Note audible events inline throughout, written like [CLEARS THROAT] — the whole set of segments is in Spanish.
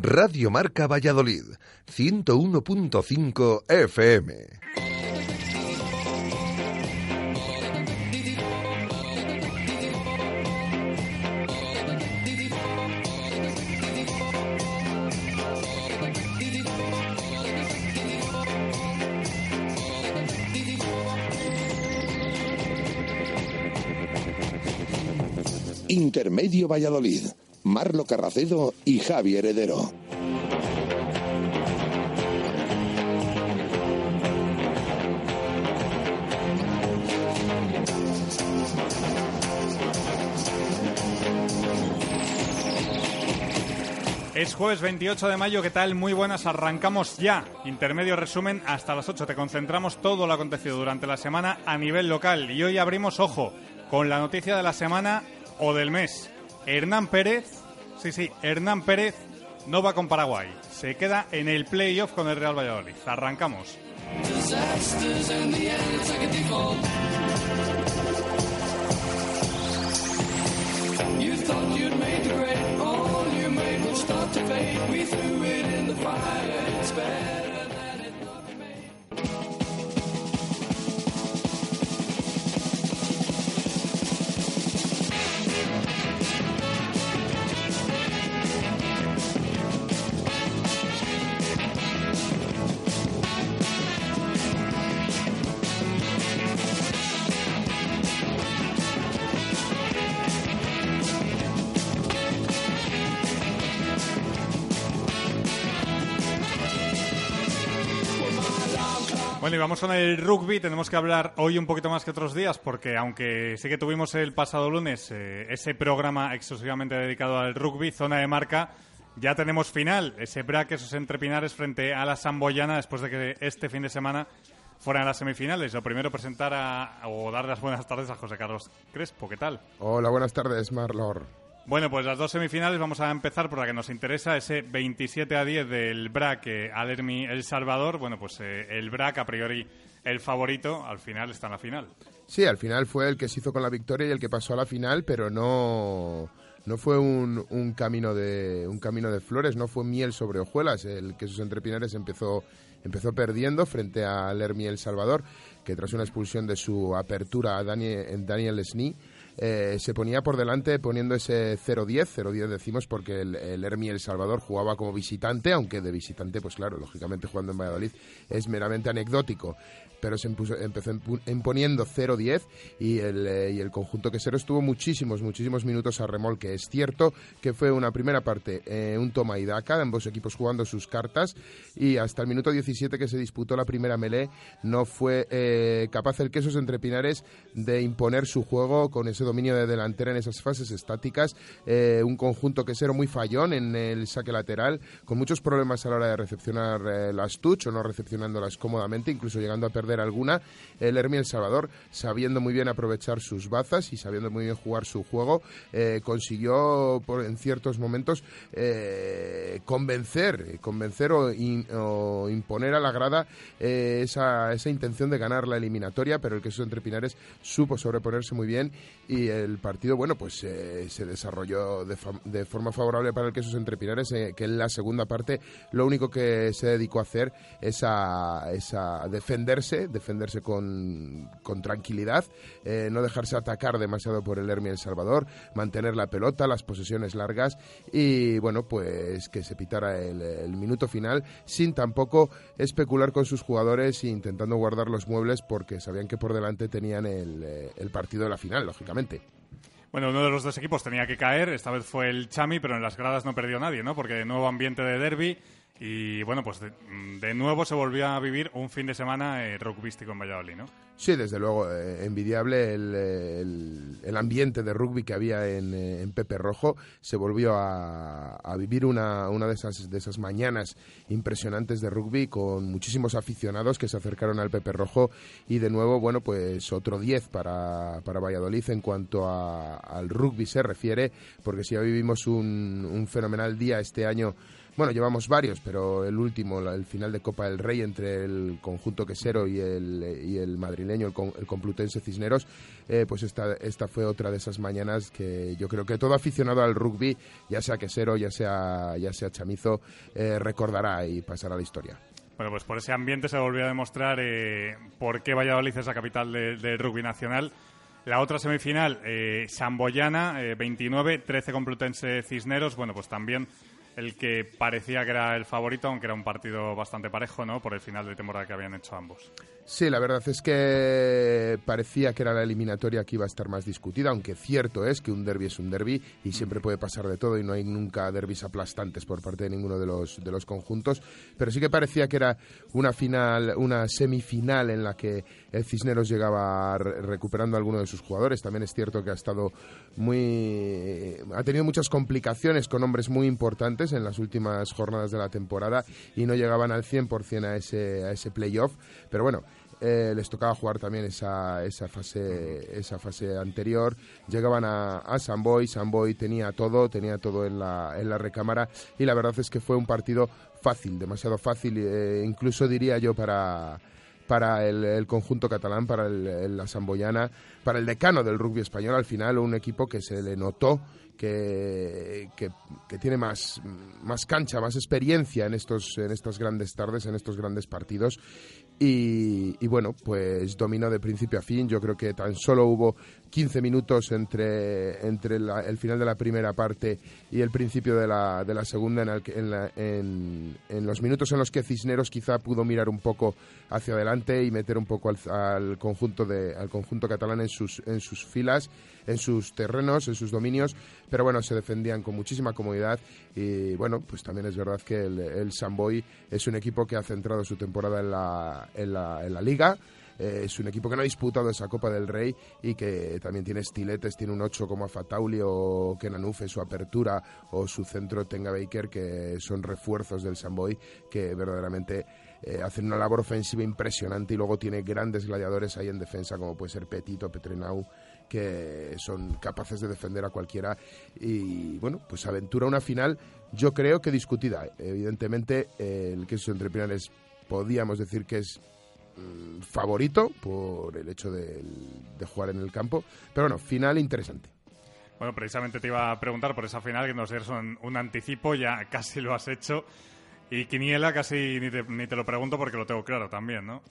Radio Marca Valladolid, 101.5 FM. Intermedio Valladolid. Marlo Carracedo y Javi Heredero. Es jueves 28 de mayo, ¿qué tal? Muy buenas, arrancamos ya. Intermedio resumen hasta las 8. Te concentramos todo lo acontecido durante la semana a nivel local. Y hoy abrimos, ojo, con la noticia de la semana o del mes. Hernán Pérez, sí, sí, Hernán Pérez no va con Paraguay. Se queda en el playoff con el Real Valladolid. Arrancamos. Bueno, y vamos con el rugby. Tenemos que hablar hoy un poquito más que otros días, porque aunque sí que tuvimos el pasado lunes eh, ese programa exclusivamente dedicado al rugby, zona de marca, ya tenemos final. Ese break, esos entrepinares frente a la Samboyana, después de que este fin de semana fueran las semifinales. Lo primero, presentar a, o dar las buenas tardes a José Carlos Crespo. ¿Qué tal? Hola, buenas tardes, Marlor. Bueno, pues las dos semifinales vamos a empezar por la que nos interesa, ese 27 a 10 del BRAC eh, Alermi El Salvador. Bueno, pues eh, el BRAC a priori el favorito, al final está en la final. Sí, al final fue el que se hizo con la victoria y el que pasó a la final, pero no no fue un, un camino de un camino de flores, no fue miel sobre hojuelas, el que sus entrepinares empezó empezó perdiendo frente a Alermi El Salvador, que tras una expulsión de su apertura a Daniel, Daniel Sni eh, se ponía por delante poniendo ese 0-10, 0-10 decimos porque el, el Hermi El Salvador jugaba como visitante, aunque de visitante, pues claro, lógicamente jugando en Valladolid es meramente anecdótico pero se empezó imponiendo 0-10 y el, eh, y el conjunto quesero estuvo muchísimos, muchísimos minutos a remolque. Es cierto que fue una primera parte eh, un toma y daca, ambos equipos jugando sus cartas y hasta el minuto 17 que se disputó la primera melee no fue eh, capaz el Quesos entre Pinares de imponer su juego con ese dominio de delantera en esas fases estáticas. un conjunto quesero muy fallón en el saque lateral, con muchos problemas a la hora de recepcionar las touch o no recepcionándolas cómodamente, incluso llegando a perder alguna. El Hermi El Salvador, sabiendo muy bien aprovechar sus bazas y sabiendo muy bien jugar su juego, eh, consiguió por, en ciertos momentos eh, convencer, convencer o, imponer a la grada eh, esa, esa intención de ganar la eliminatoria, pero el que entre Pinares supo sobreponerse muy bien y el partido, bueno, pues se desarrolló de, forma favorable para el Quesos Entre Pinares, que en la segunda parte lo único que se dedicó a hacer es a, es a defenderse defenderse, con, tranquilidad, eh, no dejarse atacar demasiado por el Hermi El Salvador, mantener la pelota, las posesiones largas y, bueno, pues que se pitara el, minuto final sin tampoco especular con sus jugadores e intentando guardar los muebles porque sabían que por delante tenían el, eh, el partido de la final, lógicamente. Bueno, uno de los dos equipos tenía que caer, esta vez fue el Chami, pero en las gradas no perdió nadie, ¿no? Porque nuevo ambiente de derby, y bueno, pues de, nuevo se volvió a vivir un fin de semana eh, rugbyístico en Valladolid, ¿no? Sí, desde luego, eh, envidiable el, el, ambiente de rugby que había en, eh, Pepe Rojo. Se volvió a, a, vivir una, una de, esas, de esas mañanas impresionantes de rugby con muchísimos aficionados que se acercaron al Pepe Rojo y de nuevo, bueno, pues otro 10 para, para Valladolid en cuanto a, al rugby se refiere, porque si ya vivimos un, un fenomenal día este año bueno, llevamos varios, pero el último, el final de Copa del Rey entre el conjunto quesero y el, y el madrileño, el, Complutense Cisneros, eh, pues esta, esta fue otra de esas mañanas que yo creo que todo aficionado al rugby, ya sea quesero, ya sea, ya sea chamizo, eh, recordará y pasará a la historia. Bueno, pues por ese ambiente se volvió a demostrar eh, por qué Valladolid es la capital del rugby nacional. La otra semifinal, eh, Samboyana, 29, 13 Complutense Cisneros. Bueno, pues también el que parecía que era el favorito, aunque era un partido bastante parejo, ¿no? Por el final de temporada que habían hecho ambos. Sí, la verdad es que parecía que era la eliminatoria que iba a estar más discutida, aunque cierto es que un derby es un derby y siempre puede pasar de todo y no hay nunca derbis aplastantes por parte de ninguno de los, de los conjuntos, pero sí que parecía que era una final, una semifinal en la que el Cisneros llegaba recuperando a alguno de sus jugadores. También es cierto que ha estado muy ha tenido muchas complicaciones con hombres muy importantes en las últimas jornadas de la temporada y no llegaban al 100% a ese a ese playoff, pero bueno, eh, les tocaba jugar también esa, esa, fase, esa fase anterior. Llegaban a, a Samboy, Samboy tenía todo, tenía todo en la, en la recámara y la verdad es que fue un partido fácil, demasiado fácil, eh, incluso diría yo para para el, conjunto catalán, para la Samboyana, para el decano del rugby español, al final un equipo que se le notó que, que, tiene más, más cancha, más experiencia en, estos, en estas grandes tardes, en estos grandes partidos y, bueno, pues dominó de principio a fin. Yo creo que tan solo hubo 15 minutos entre, entre el final de la primera parte y el principio de la, de la segunda, en, en, en, los minutos en los que Cisneros quizá pudo mirar un poco hacia adelante y meter un poco al, conjunto, de, al conjunto catalán en sus, en sus filas, en sus terrenos, en sus dominios, pero bueno, se defendían con muchísima comodidad y bueno, pues también es verdad que el, el Samboy es un equipo que ha centrado su temporada en la en la, liga. Eh, es un equipo que no ha disputado esa Copa del Rey y que también tiene estiletes, tiene un 8 como Fatauli o Kenanufe, su apertura o su centro Tenga Baker, que son refuerzos del Samboy que verdaderamente eh, hacen una labor ofensiva impresionante y luego tiene grandes gladiadores ahí en defensa como puede ser Petito, Petrenau que son capaces de defender a cualquiera y bueno, pues aventura una final yo creo que discutida. Evidentemente el que entre es podíamos decir que es mm, favorito por el hecho de, jugar en el campo. Pero bueno, final interesante. Bueno, precisamente te iba a preguntar por esa final, que nos dieron un, un anticipo, ya casi lo has hecho. Y Quiniela casi ni te, ni te lo pregunto porque lo tengo claro también, ¿no?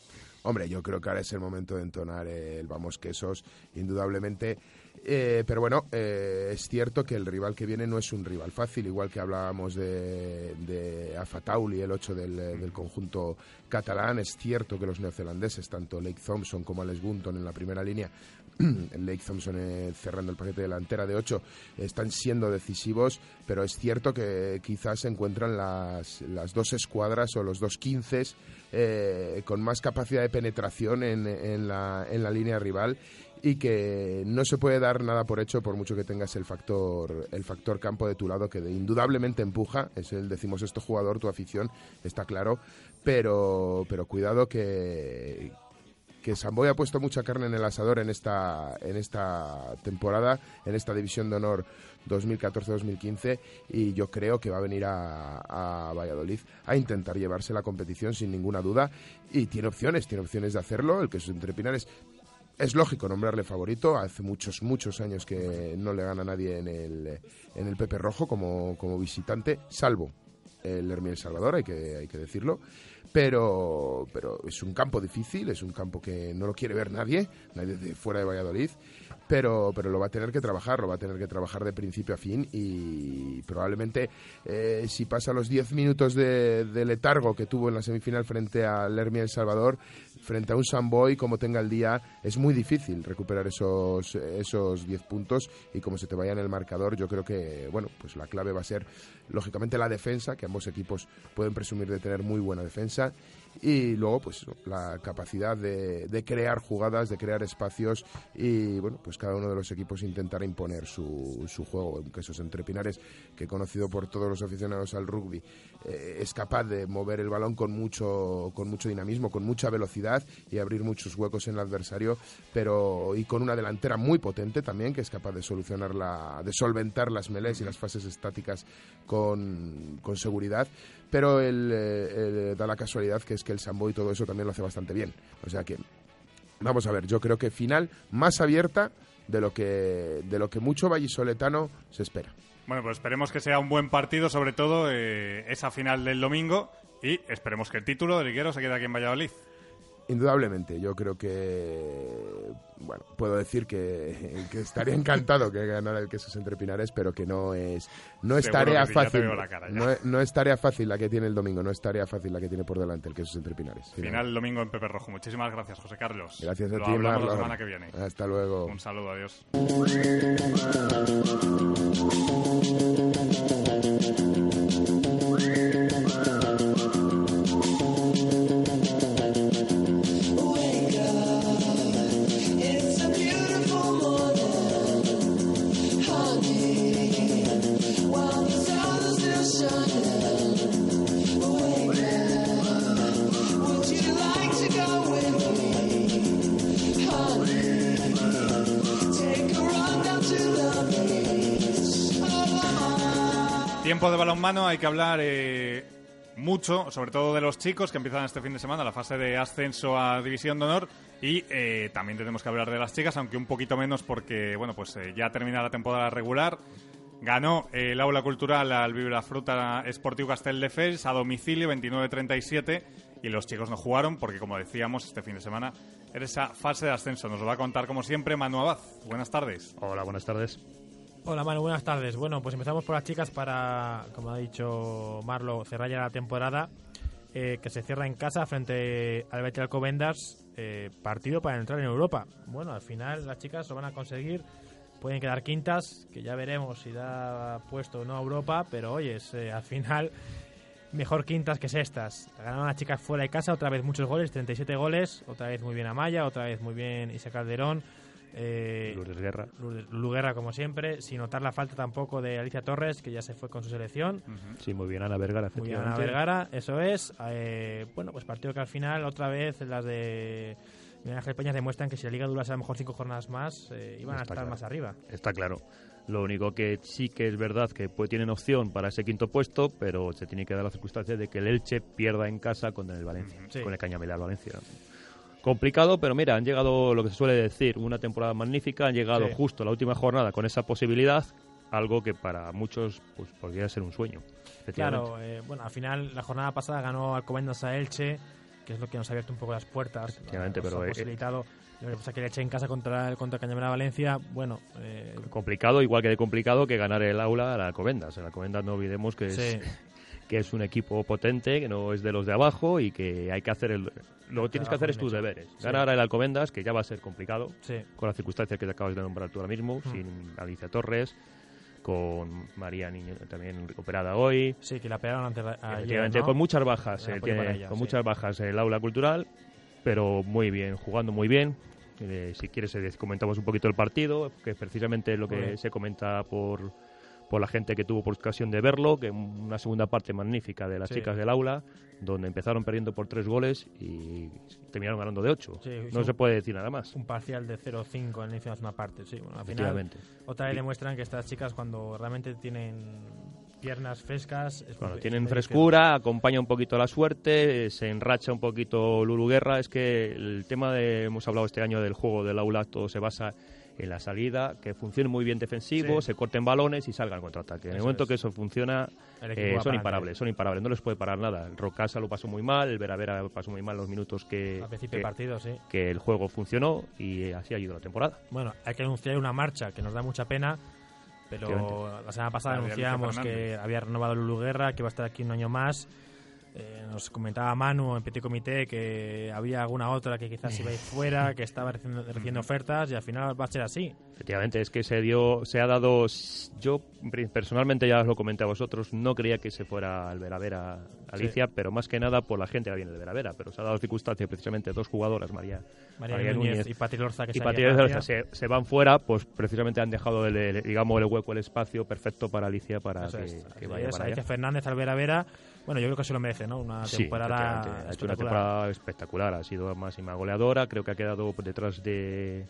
Hombre, yo creo que ahora es el momento de entonar el vamos quesos, indudablemente. Eh, pero bueno, eh, es cierto que el rival que viene no es un rival fácil, igual que hablábamos de, de Afatauli, el 8 del, del, conjunto catalán. Es cierto que los neozelandeses, tanto Lake Thompson como Alex Bunton en la primera línea, [CLEARS THROAT] Lake Thompson eh, cerrando el paquete delantera de 8, están siendo decisivos, pero es cierto que quizás se encuentran las, las dos escuadras o los dos quinces con más capacidad de penetración en, en, la, en la línea rival y que no se puede dar nada por hecho por mucho que tengas el factor el factor campo de tu lado que indudablemente empuja es el decimos esto jugador tu afición está claro pero pero cuidado que que Samboy ha puesto mucha carne en el asador en esta en esta temporada en esta división de honor 2014-2015 y yo creo que va a venir a, a, Valladolid a intentar llevarse la competición sin ninguna duda y tiene opciones, tiene opciones de hacerlo, el que es entre Pinares es lógico nombrarle favorito. Hace muchos, muchos años que no le gana nadie en el, en el Pepe Rojo como, como visitante, salvo el Hermiel Salvador, hay que, hay que decirlo. Pero, pero es un campo difícil, es un campo que no lo quiere ver nadie, nadie de fuera de Valladolid pero, pero lo va a tener que trabajar, lo va a tener que trabajar de principio a fin y probablemente eh, si pasa los 10 minutos de, letargo que tuvo en la semifinal frente al Hermia El Salvador, frente a un Samboy como tenga el día, es muy difícil recuperar esos, esos 10 puntos. Y como se te vaya en el marcador, yo creo que, bueno, pues la clave va a ser lógicamente la defensa, que ambos equipos pueden presumir de tener muy buena defensa y luego pues la capacidad de, de, crear jugadas, de crear espacios y bueno, pues cada uno de los equipos intentar imponer su, su juego, que esos entrepinares que conocido por todos los aficionados al rugby eh, es capaz de mover el balón con mucho con mucho dinamismo, con mucha velocidad y abrir muchos huecos en el adversario, pero y con una delantera muy potente también que es capaz de solucionar la de solventar las melés y las fases estáticas con, con seguridad pero el, da la casualidad que es que el sambo y todo eso también lo hace bastante bien. O sea que Vamos a ver, yo creo que final más abierta de lo que, de lo que mucho vallisoletano se espera. Bueno, pues esperemos que sea un buen partido, sobre todo eh, esa final del domingo, y esperemos que el título de Liguero se quede aquí en Valladolid. Indudablemente, yo creo que, bueno, puedo decir que, [LAUGHS] que estaría encantado que ganara el Quesos entre Pinares, pero que no es, no es Seguro tarea sí, fácil. no, es, no es tarea fácil la que tiene el domingo, no es tarea fácil la que tiene por delante el Quesos entre Pinares. Final el domingo en Pepe Rojo. Muchísimas gracias, José Carlos. Gracias a Lo ti, hablamos la Marlon. semana que viene. Hasta luego. Un saludo, adiós. Tiempo de balonmano, hay que hablar eh, mucho, sobre todo de los chicos que empiezan este fin de semana la fase de ascenso a División de Honor y eh, también tenemos que hablar de las chicas, aunque un poquito menos porque bueno pues eh, ya termina la temporada regular. Ganó eh, el aula cultural al Vibra Fruta Esportiu Castelldefels a domicilio 29-37 y los chicos no jugaron porque como decíamos este fin de semana era esa fase de ascenso. Nos lo va a contar como siempre Manu Abad. Buenas tardes. Hola, buenas tardes. Hola Manu, buenas tardes. Bueno, pues empezamos por las chicas para, como ha dicho Marlo, cerrar ya la temporada, eh, que se cierra en casa frente al Betis Alcobendas, eh, partido para entrar en Europa. Bueno, al final las chicas lo van a conseguir, pueden quedar quintas, que ya veremos si da puesto o no a Europa, pero oye, eh, al final mejor quintas que sextas. Ganaron las chicas fuera de casa, otra vez muchos goles, 37 goles, otra vez muy bien Amaya, otra vez muy bien Isa Calderón. Eh, Lourdes Guerra. Lourdes- Luguerra, como siempre, sin notar la falta tampoco de Alicia Torres, que ya se fue con su selección. Sí, muy bien, Ana Vergara, Muy bien. Ana Vergara, eso es. Eh, bueno, pues partido que al final, otra vez, las de Miguel Ángel demuestran que si la liga durase a lo mejor cinco jornadas más, eh, iban a estar claro. más arriba. Está claro. Lo único que sí que es verdad que pues, tienen opción para ese quinto puesto, pero se tiene que dar la circunstancia de que el Elche pierda en casa con el Valencia, Sí. con el Cañameral Valencia. Complicado, pero mira, han llegado lo que se suele decir, una temporada magnífica, han llegado Sí. justo a la última jornada con esa posibilidad, algo que para muchos pues podría ser un sueño. Claro, eh, bueno, al final la jornada pasada ganó Alcobendas a Elche, que es lo que nos ha abierto un poco las puertas. Efectivamente, nos pero, ha eh, posibilitado. Lo que pasa que el Elche en casa contra el contra Cañameral Valencia, bueno, eh, complicado, igual que de complicado que ganar el aula a la Alcobendas. El Alcobendas no olvidemos que es, sí, [LAUGHS] que es un equipo potente, que no es de los de abajo y que hay que hacer el, lo que tienes que hacer es tus deberes. Ganar el Alcobendas, que ya va a ser complicado, con las circunstancias que te acabas de nombrar tú ahora mismo, Hmm. sin Alicia Torres, con María Niño también recuperada hoy. Sí, que la pegaron ante ayer, Efectivamente, ¿no? con muchas bajas, eh, tiene- ella, con sí. muchas bajas el aula cultural, pero muy bien, jugando muy bien. Eh, si quieres eh, comentamos un poquito el partido, que precisamente es lo que se comenta por, por la gente que tuvo por ocasión de verlo, que una segunda parte magnífica de las Sí. chicas del aula, donde empezaron perdiendo por tres goles y terminaron ganando de ocho. Sí, no se puede decir nada más. un parcial de 0-5 en el inicio de la segunda parte. Sí, bueno, al final otra vez Y- demuestran que estas chicas cuando realmente tienen piernas frescas... Es Bueno, tienen es frescura, acompaña un poquito la suerte, se enracha un poquito Lulu Guerra. Es que el tema de, hemos hablado este año del juego del aula, todo se basa en la salida, que funcione muy bien defensivo, Sí. se corten balones y salgan contraataque. En el momento es. que eso funciona, eh, va son imparables, son imparables, no les puede parar nada. El Rocasa lo pasó muy mal, el Veravera pasó muy mal los minutos que, Al principio del que, partido, sí. que el juego funcionó y así ha ido la temporada. Bueno, hay que anunciar una marcha que nos da mucha pena, pero la semana pasada anunciábamos que había renovado Lulu Guerra, que iba a estar aquí un año más. Eh, nos comentaba Manu en Petit Comité que había alguna otra que quizás iba a ir [LAUGHS] fuera, que estaba recibiendo, recibiendo ofertas y al final va a ser así. Efectivamente, es que se dio, se ha dado. Yo personalmente ya os lo comenté a vosotros, no creía que se fuera al Veravera Alicia, pero más que nada por la gente que viene del Veravera. Pero se ha dado circunstancia precisamente dos jugadoras, María, María, María Núñez, Núñez y Pati Lorza, que y se Patria había de ido a Zarza se, se van fuera, pues precisamente han dejado el, el- digamos el hueco, el espacio perfecto para Alicia para Eso que, es, que vaya para Alicia allá. Fernández al Vera Vera, bueno, yo creo que se lo merece, ¿no? Una Sí, temporada efectivamente, ha hecho una temporada espectacular, ha sido máxima goleadora, creo que ha quedado detrás de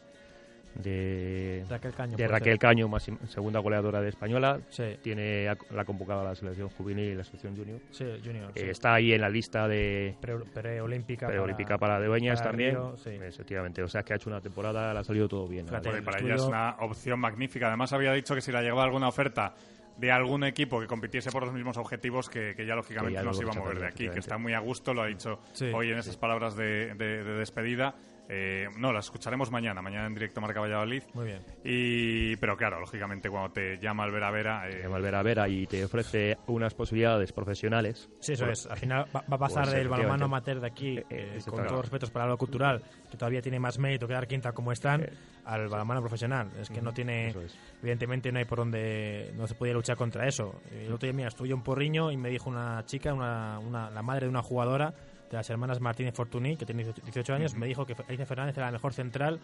de Raquel Caño. de puede Raquel ser. Caño, más, segunda goleadora de española. Sí, Tiene a- la convocada a la selección juvenil y la selección junior. sí, Junior. Eh, sí. está ahí en la lista de Pre- Preolímpica. preolímpica para, de Dueñas para también. Río, sí. Efectivamente, o sea que ha hecho una temporada, le ha salido todo bien. Fíjate, el para estudio- ella es una opción magnífica. Además, había dicho que si le llegaba alguna oferta de algún equipo que compitiese por los mismos objetivos, que, que ya lógicamente Que ya no se iba a mover de aquí, que está muy a gusto, lo ha dicho Sí. hoy en esas palabras de, de- de despedida. Eh, no, las escucharemos mañana, mañana en directo Marca Valladolid. Muy bien. Y, pero claro, lógicamente cuando te llama el Vera Vera, eh, Te llama el Vera Vera y te ofrece unas posibilidades profesionales. Sí, eso Pues- es. Al final va, va a pasar Pues, del balonmano amateur de aquí, Eh, eh, eso con todos los respetos para lo cultural, que todavía tiene más mérito quedar quinta como están, Eh. al balonmano profesional. Es que no tiene, es. evidentemente no hay por donde, no se podía luchar contra eso. El otro día, mira, estuve yo en Porriño y me dijo una chica, una, una- la madre de una jugadora de las hermanas Martínez Fortuny, que tiene 18 años, me dijo que Alicia Fernández era la mejor central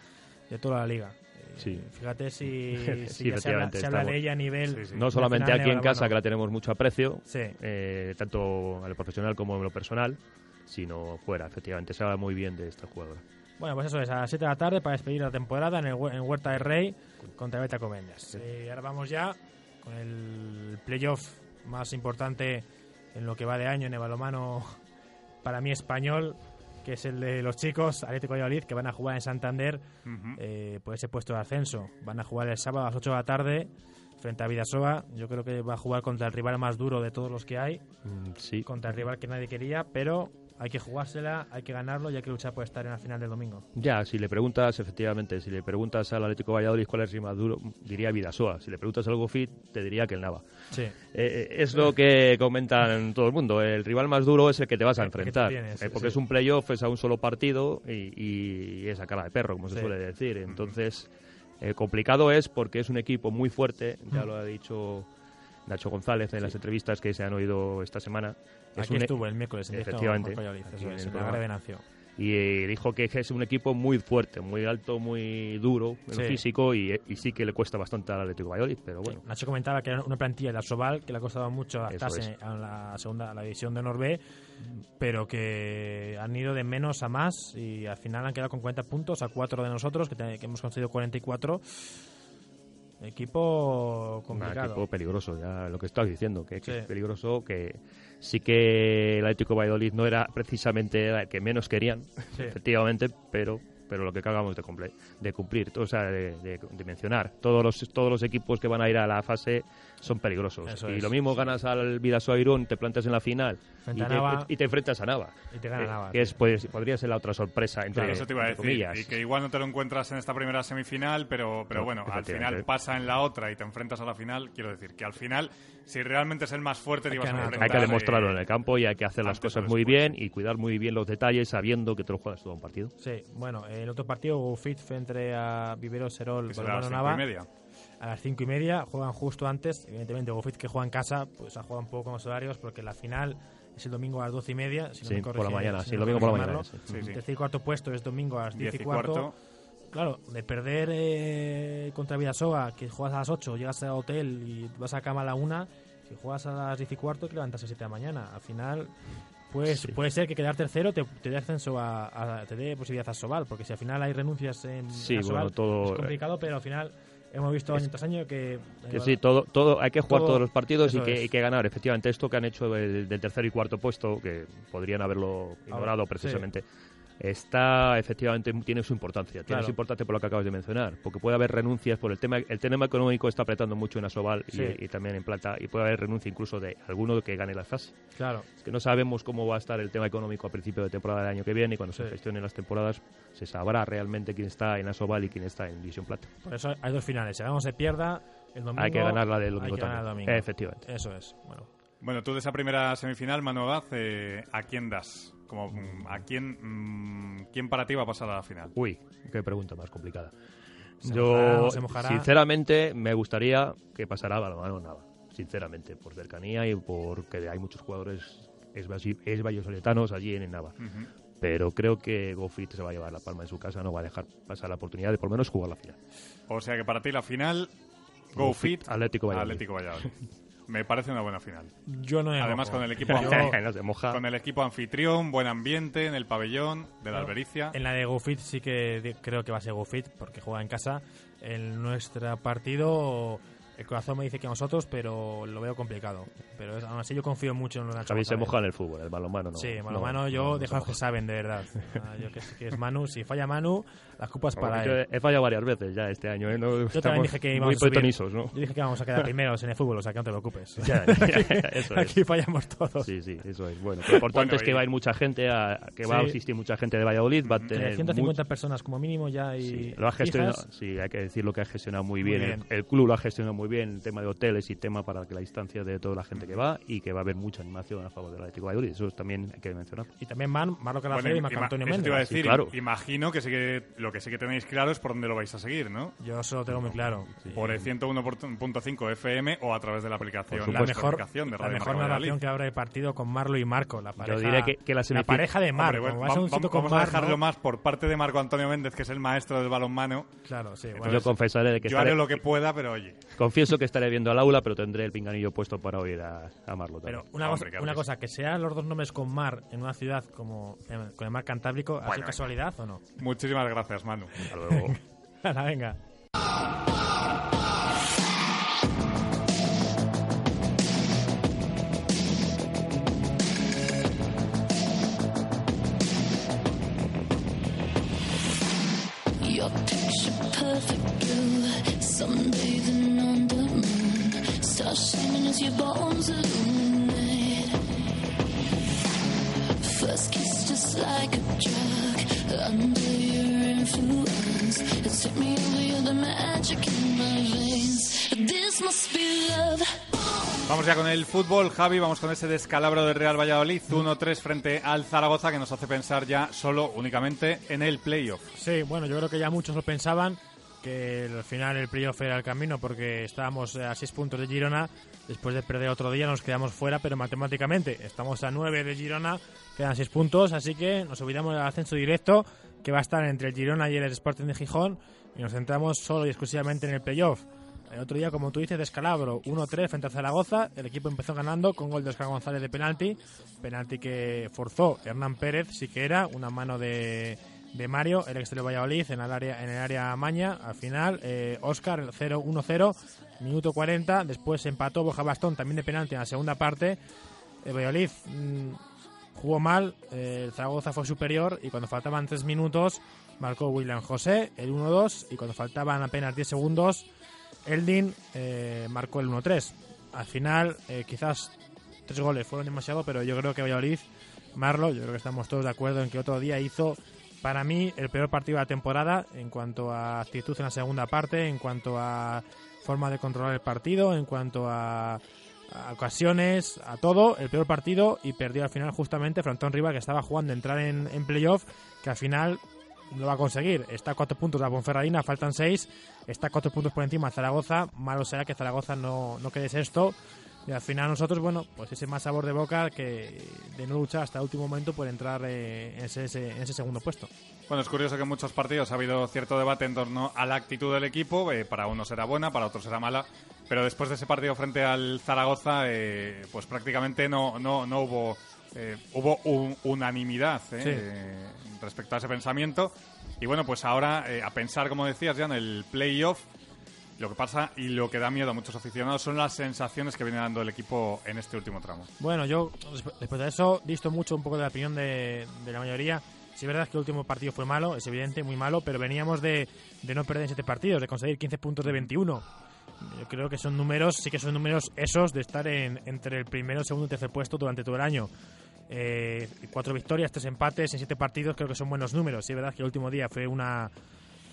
de toda la liga. Eh, Sí. Fíjate si, [LAUGHS] si Sí, ya se habla, se de ella a nivel... Sí. No solamente aquí de en casa, que la tenemos mucho aprecio, Sí. eh, tanto a lo profesional como en lo personal, sino fuera, efectivamente. Se habla muy bien de esta jugadora. Bueno, pues eso es, a las 7 de la tarde para despedir la temporada en, el, Hue- en Huerta del Rey contra Beta Comendas. Eh, ahora vamos ya con el playoff más importante en lo que va de año en el balomano para mí español, que es el de los chicos, Atlético de Valladolid, que van a jugar en Santander ujú. eh, por ese puesto de ascenso. Van a jugar el sábado a las 8 de la tarde frente a Vidasoa. Yo creo que va a jugar contra el rival más duro de todos los que hay, Mm, sí, contra el rival que nadie quería, pero hay que jugársela, hay que ganarlo y hay que luchar por estar en la final del domingo. Ya, si le preguntas, efectivamente, si le preguntas al Atlético Valladolid cuál es el más duro, diría Vidasoa. Si le preguntas al Gofit, te diría que el Nava. Sí. Eh, eh, es lo que comentan todo el mundo. El rival más duro es el que te vas a enfrentar. tienes, eh, porque sí. es un playoff, es a un solo partido y, y es a cara de perro, como se suele decir. Entonces, eh, complicado es porque es un equipo muy fuerte, ya lo ha dicho Nacho González en las entrevistas que se han oído esta semana. Es Aquí un e- estuvo el miércoles en Efectivamente. y eh, dijo que es un equipo muy fuerte, muy alto, muy duro en Sí. físico y, y sí que le cuesta bastante al Atlético Valladolid, pero bueno. Nacho comentaba que era una plantilla de la Sobal que le ha costado mucho adaptarse es. a la segunda a la división de Norbe, pero que han ido de menos a más y al final han quedado con 40 puntos a 4 de nosotros, que, te- que hemos conseguido 44. Equipo Un complicado. equipo peligroso, ya lo que estás diciendo, que, que Sí. es peligroso, que sí que el Atlético Valladolid no era precisamente el que menos querían, Sí. efectivamente, pero pero lo que acabamos de, cumple- de cumplir, o sea, de, de- de mencionar, todos los todos los equipos que van a ir a la fase son peligrosos. Eso y es. lo mismo ganas al Vidasoa Irún, te plantas en la final y te, Nava. y te enfrentas a Nava. Y te gana Eh, Nava, que es, pues, podría ser la otra sorpresa entre, Claro, eso te iba a decir. comillas. Y que igual no te lo encuentras en esta primera semifinal, pero, pero No, bueno, al final pasa en la otra y te enfrentas a la final. Quiero decir que al final, si realmente es el más fuerte, te Hay ibas que a ganar. enfrentar. Hay que demostrarlo eh, en el campo y hay que hacer las cosas muy bien y cuidar muy bien los detalles sabiendo que te lo juegas todo un partido. Sí, bueno, el otro partido, Ufit frente a Vivero Serol, Nava. y media. A las cinco y media, juegan justo antes. Evidentemente, Gofit que juega en casa, pues ha jugado un poco con los horarios, porque la final es el domingo a las doce y media. Si no Sí, me por la mañana, si sí, no domingo por la mañana. Sí. Tercer y cuarto puesto es domingo a las diez, Diez y cuarto. Claro, de perder eh, contra Vidasoa, que juegas a las 8, llegas al hotel y vas a cama a la 1, si juegas a las 10 y cuarto, te levantas a las 7 de la mañana. Al final, pues Sí. puede ser que quedar tercero te, te dé ascenso a, a- te dé posibilidad a Sobal, porque si al final hay renuncias en, Sí, Asobal, bueno, todo- es complicado, pero al final hemos visto año tras año que... Que sí, todo, todo, hay que jugar Todo- todos los partidos y que, y que ganar. Efectivamente, esto que han hecho del, del tercer y cuarto puesto, que podrían haberlo ignorado precisamente, está efectivamente tiene su importancia. Tiene Claro. su importancia por lo que acabas de mencionar, porque puede haber renuncias por el tema. El tema económico está apretando mucho en Asobal y- Sí. y, también en Plata, y puede haber renuncia incluso de alguno que gane la fase. Claro, Es que no sabemos cómo va a estar el tema económico a principio de temporada del año que viene y cuando Sí. se gestionen las temporadas se sabrá realmente quién está en Asobal y quién está en División Plata. por eso hay dos finales. Si ganamos se pierda, el domingo... hay que ganar la del hay domingo que ganar el domingo. Efectivamente. Eso es, bueno. Bueno, tú de esa primera semifinal, Manu Abad, eh, ¿a quién das? Como, mm, ¿A quién, mm, quién para ti va a pasar a la final? Uy, qué pregunta más complicada. Se Yo, mojará, no se mojará. sinceramente, me gustaría que pasara Balonmano Nava. Sinceramente, por cercanía y porque hay muchos jugadores es vallosoletanos allí en Nava. Pero creo que Gofit se va a llevar la palma en su casa, no va a dejar pasar la oportunidad de por lo menos jugar la final. O sea que para ti la final, Go Go Fit, Fit, Atlético Valladolid. Atlético Valladolid. Me parece una buena final. Yo no me Además, mojo. con el [LAUGHS] equipo no se moja. con el equipo anfitrión, buen ambiente en el pabellón de la Albericia. En la de GoFit sí que creo que va a ser GoFit porque juega en casa. En nuestro partido, el corazón me dice que a nosotros, pero lo veo complicado. Pero es- aún así yo confío mucho en los Nacho Javi se González. moja en el fútbol, el balonmano no. Sí, No, mano, yo no, no dejo se a los que saben, de verdad. Ah, yo que que es Manu. Si falla Manu, las culpas para Yo él. he fallado varias veces ya este año, ¿eh? No, Yo también dije que muy íbamos a subir. petonisos, ¿no? Yo dije que vamos a quedar primeros en el fútbol, o sea que no te preocupes. Ya, ya, [LAUGHS] eso es. Aquí fallamos todos. Sí, sí, eso es. Bueno, lo importante Bueno, es que va a ir mucha gente, a, que va a Sí. asistir mucha gente de Valladolid, va a Eh, tener 150 much- personas como mínimo ya y Sí, lo ha gestionado, sí, hay que decir lo que ha gestionado muy Muy bien. bien. El, el club lo ha gestionado muy bien, el tema de hoteles y tema para que la distancia de toda la gente que va y que va a haber mucha animación a favor del Atlético de Valladolid. Eso también hay que mencionar. Y también van Marlo Carrasco Bueno, y Marco Antonio eso te iba a Méndez. decir, Sí, claro. imagino que, sí que lo que sí que tenéis claro es por dónde lo vais a seguir, ¿no? Yo eso lo tengo muy claro. Por el 101.5 FM o a través de la aplicación, Por la la mejor, aplicación de la Radio mejor Marca narración Valladolid. que habrá el partido con Marlo y Marco. La pareja, diré que- que la la pareja de Marco. Hombre, bueno, a vamos a Mar, dejarlo ¿no? más por parte de Marco Antonio Méndez, que es el maestro del balonmano. Claro, sí. bueno, Entonces, yo confesaré de que Yo estaré- haré lo que pueda, pero oye. Confieso que estaré viendo al aula, pero tendré el pinganillo puesto para oír a, a Marlo también. Pero una, Hombre, cosa, una que cosa, que sean los dos nombres con mar en una ciudad como con el mar Cantábrico, ¿ha sido Bueno, casualidad o no? Muchísimas gracias, Manu. Hasta luego. [LAUGHS] Hala, venga. Ya con el fútbol, Javi. Vamos con ese descalabro del Real Valladolid. 1-3 frente al Zaragoza, que nos hace pensar ya solo, únicamente, en el playoff. Sí, bueno, yo creo que ya muchos lo pensaban, que al final el playoff era el camino, porque estábamos a seis puntos de Girona, después de perder otro día nos quedamos fuera, pero matemáticamente estamos a nueve de Girona, quedan seis puntos, así que nos olvidamos del ascenso directo, que va a estar entre el Girona y el Sporting de Gijón, y nos centramos solo y exclusivamente en el playoff. El otro día, como tú dices, descalabro 1-3 frente a Zaragoza. El equipo empezó ganando con gol de Oscar González de penalti. Penalti que forzó Hernán Pérez, sí que era, una mano de, de Mario, el exterior Valladolid en el área, en el área Maña. Al final, eh, Oscar 0-1-0, minuto 40. Después empató Borja Bastón también de penalti en la segunda parte. El Valladolid mm, jugó mal, eh, Zaragoza fue superior y cuando faltaban 3 minutos marcó William José el 1-2 y cuando faltaban apenas 10 segundos Eldin eh, marcó el 1-3. Al final, eh, quizás tres goles fueron demasiado, pero yo creo que Valladolid, Marlo, yo creo que estamos todos de acuerdo en que otro día hizo, para mí, el peor partido de la temporada en cuanto a actitud en la segunda parte, en cuanto a forma de controlar el partido, en cuanto a, ocasiones, a todo, el peor partido y perdió al final justamente Frontón Riva que estaba jugando entrar en, en playoff, que al final lo va a conseguir. Está a cuatro puntos la Ponferradina, faltan seis. Está a cuatro puntos por encima Zaragoza. Malo será que Zaragoza no, no quede sexto. Y al final nosotros, bueno, pues ese más sabor de boca que de no luchar hasta el último momento por entrar eh, en, ese, ese- en ese segundo puesto. Bueno, es curioso que en muchos partidos ha habido cierto debate en torno a la actitud del equipo. eh, para unos era buena, para otros era mala. Pero después de ese partido frente al Zaragoza, eh, pues prácticamente no, no, no hubo, eh, hubo un- unanimidad eh, Sí. respecto a ese pensamiento. Y bueno, pues ahora eh, a pensar, como decías ya, en el playoff. Lo que pasa y lo que da miedo a muchos aficionados son las sensaciones que viene dando el equipo en este último tramo. Bueno, yo desp- después de eso, visto mucho un poco de la opinión de, de la mayoría. Sí, es verdad que el último partido fue malo, es evidente, muy malo, pero veníamos de, de no perder en siete partidos, de conseguir 15 puntos de 21. Yo creo que son números, sí que son números esos de estar en, entre el primero, segundo y tercer puesto durante todo el año. Eh, cuatro victorias, tres empates en siete partidos, creo que son buenos números. Sí, es verdad que el último día fue una,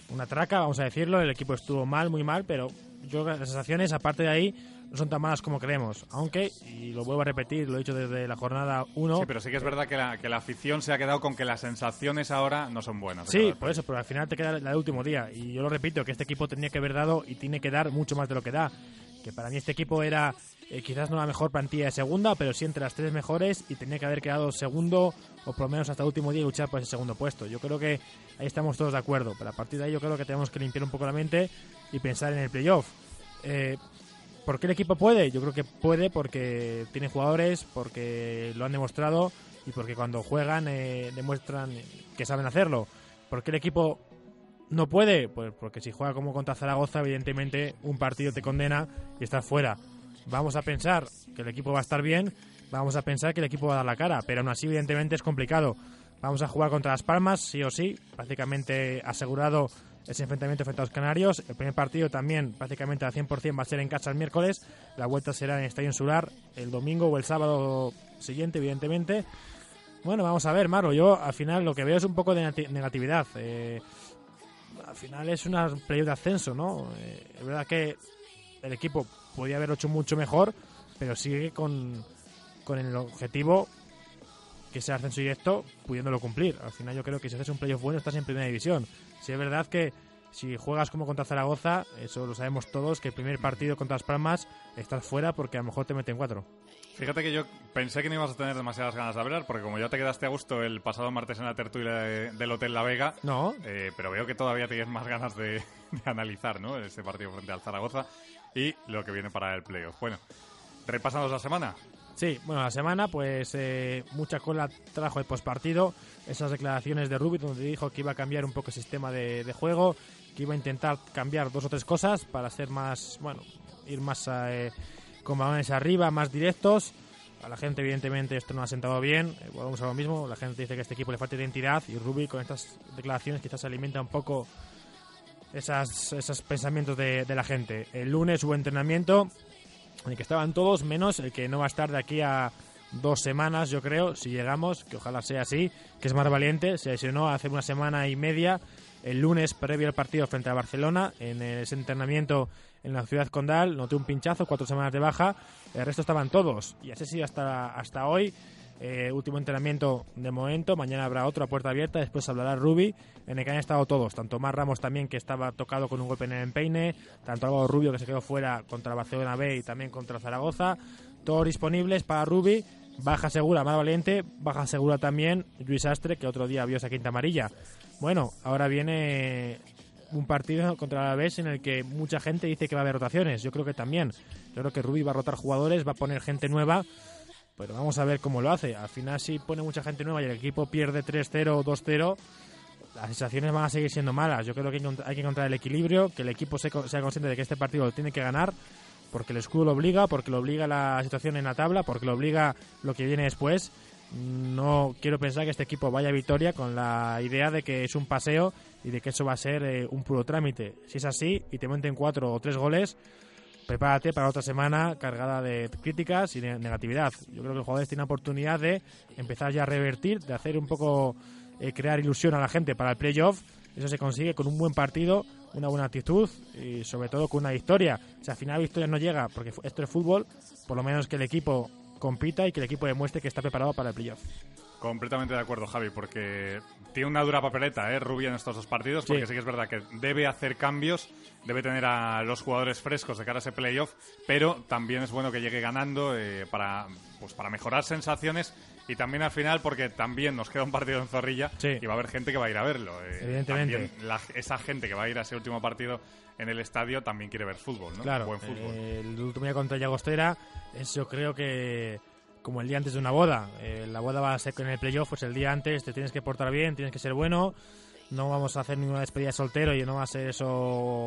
una traca, vamos a decirlo. El equipo estuvo mal, muy mal, pero yo las sensaciones, aparte de ahí, no son tan malas como creemos. Aunque, y lo vuelvo a repetir, lo he dicho desde la jornada 1. Sí, pero sí que es verdad que la, que la afición se ha quedado con que las sensaciones ahora no son buenas. Sí, por eso, pero al final te queda la del último día. Y yo lo repito, que este equipo tenía que haber dado y tiene que dar mucho más de lo que da. Que para mí este equipo era eh, quizás no la mejor plantilla de segunda, pero sí entre las tres mejores y tenía que haber quedado segundo o por lo menos hasta el último día y luchar por ese segundo puesto. Yo creo que ahí estamos todos de acuerdo, pero a partir de ahí yo creo que tenemos que limpiar un poco la mente y pensar en el playoff. Eh, ¿Por qué el equipo puede? Yo creo que puede porque tiene jugadores, porque lo han demostrado y porque cuando juegan eh, demuestran que saben hacerlo. ¿Por qué el equipo no puede, pues porque si juega como contra Zaragoza, evidentemente un partido te condena y estás fuera. Vamos a pensar que el equipo va a estar bien, vamos a pensar que el equipo va a dar la cara, pero aún así evidentemente es complicado. Vamos a jugar contra Las Palmas, sí o sí, prácticamente asegurado ese enfrentamiento frente a los Canarios. El primer partido también prácticamente al 100% va a ser en casa el miércoles, la vuelta será en Estadio Insular el domingo o el sábado siguiente, evidentemente. Bueno, vamos a ver, Maro, yo al final lo que veo es un poco de negati- negatividad. Eh, al final es una playoff de ascenso, ¿no? Eh, es verdad que el equipo podía haberlo hecho mucho mejor, pero sigue con, con el objetivo que sea ascenso directo, pudiéndolo cumplir. Al final yo creo que si haces un playoff bueno estás en primera división. Si es verdad que si juegas como contra Zaragoza, eso lo sabemos todos, que el primer partido contra Las Palmas estás fuera porque a lo mejor te meten cuatro. Fíjate que yo pensé que no ibas a tener demasiadas ganas de hablar, porque como ya te quedaste a gusto el pasado martes en la tertulia de- del Hotel La Vega, No, eh, pero veo que todavía tienes más ganas de, de analizar ¿no? ese partido frente al Zaragoza y lo que viene para el playoff. Bueno, repasamos la semana. Sí, bueno, la semana, pues eh, mucha cola trajo el postpartido. Esas declaraciones de Rubik, donde dijo que iba a cambiar un poco el sistema de, juego, que iba a intentar cambiar dos o tres cosas para ser más, bueno, ir más eh, con balones arriba, más directos. A la gente, evidentemente, esto no ha sentado bien. Eh, volvemos a lo mismo. La gente dice que a este equipo le falta identidad y Rubik, con estas declaraciones, quizás alimenta un poco esas, esos pensamientos de, de la gente. El lunes hubo entrenamiento en el que estaban todos, menos el que no va a estar de aquí a dos semanas, yo creo, si llegamos, que ojalá sea así, que es más valiente, se lesionó hace una semana y media, el lunes previo al partido frente a Barcelona, en ese entrenamiento en la ciudad condal, noté un pinchazo, cuatro semanas de baja, el resto estaban todos, y así sido hasta, hasta hoy, eh, último entrenamiento de momento, mañana habrá otro a puerta abierta, después hablará Rubi, en el que han estado todos, tanto Mar Ramos también que estaba tocado con un golpe en el empeine, tanto Álvaro Rubio que se quedó fuera contra Barcelona B y también contra Zaragoza, todos disponibles para Rubi, baja segura Mar Valiente, baja segura también Luis Astre que otro día vio esa quinta amarilla. Bueno, ahora viene un partido contra la Alavés en el que mucha gente dice que va a haber rotaciones, yo creo que también, yo creo que Rubi va a rotar jugadores, va a poner gente nueva pero vamos a ver cómo lo hace. Al final, si pone mucha gente nueva y el equipo pierde 3-0 o 2-0, las sensaciones van a seguir siendo malas. Yo creo que hay que encontrar el equilibrio, que el equipo sea consciente de que este partido lo tiene que ganar, porque el escudo lo obliga, porque lo obliga la situación en la tabla, porque lo obliga lo que viene después. No quiero pensar que este equipo vaya a victoria con la idea de que es un paseo y de que eso va a ser eh, un puro trámite. Si es así y te meten cuatro o tres goles, prepárate para otra semana cargada de críticas y de negatividad. Yo creo que los jugadores tienen la oportunidad de empezar ya a revertir, de hacer un poco, eh, crear ilusión a la gente para el playoff. Eso se consigue con un buen partido, una buena actitud y sobre todo con una victoria. Si al final la victoria no llega, porque esto es fútbol, por lo menos que el equipo compita y que el equipo demuestre que está preparado para el playoff. Completamente de acuerdo, Javi, porque tiene una dura papeleta, ¿eh? Rubia en estos dos partidos, porque Sí. sí. que es verdad que debe hacer cambios, debe tener a los jugadores frescos de cara a ese playoff, pero también es bueno que llegue ganando eh, para, pues, para mejorar sensaciones y también al final, porque también nos queda un partido en Zorrilla Sí. y va a haber gente que va a ir a verlo. eh, Evidentemente. la- esa gente que va a ir a ese último partido en el estadio también quiere ver fútbol, ¿no? Claro, Buen fútbol. eh, el último día contra Llagostera yo creo que como el día antes de una boda. Eh, la boda va a ser en el playoff, pues el día antes te tienes que portar bien, tienes que ser bueno. No vamos a hacer ninguna despedida de soltero y no va a ser eso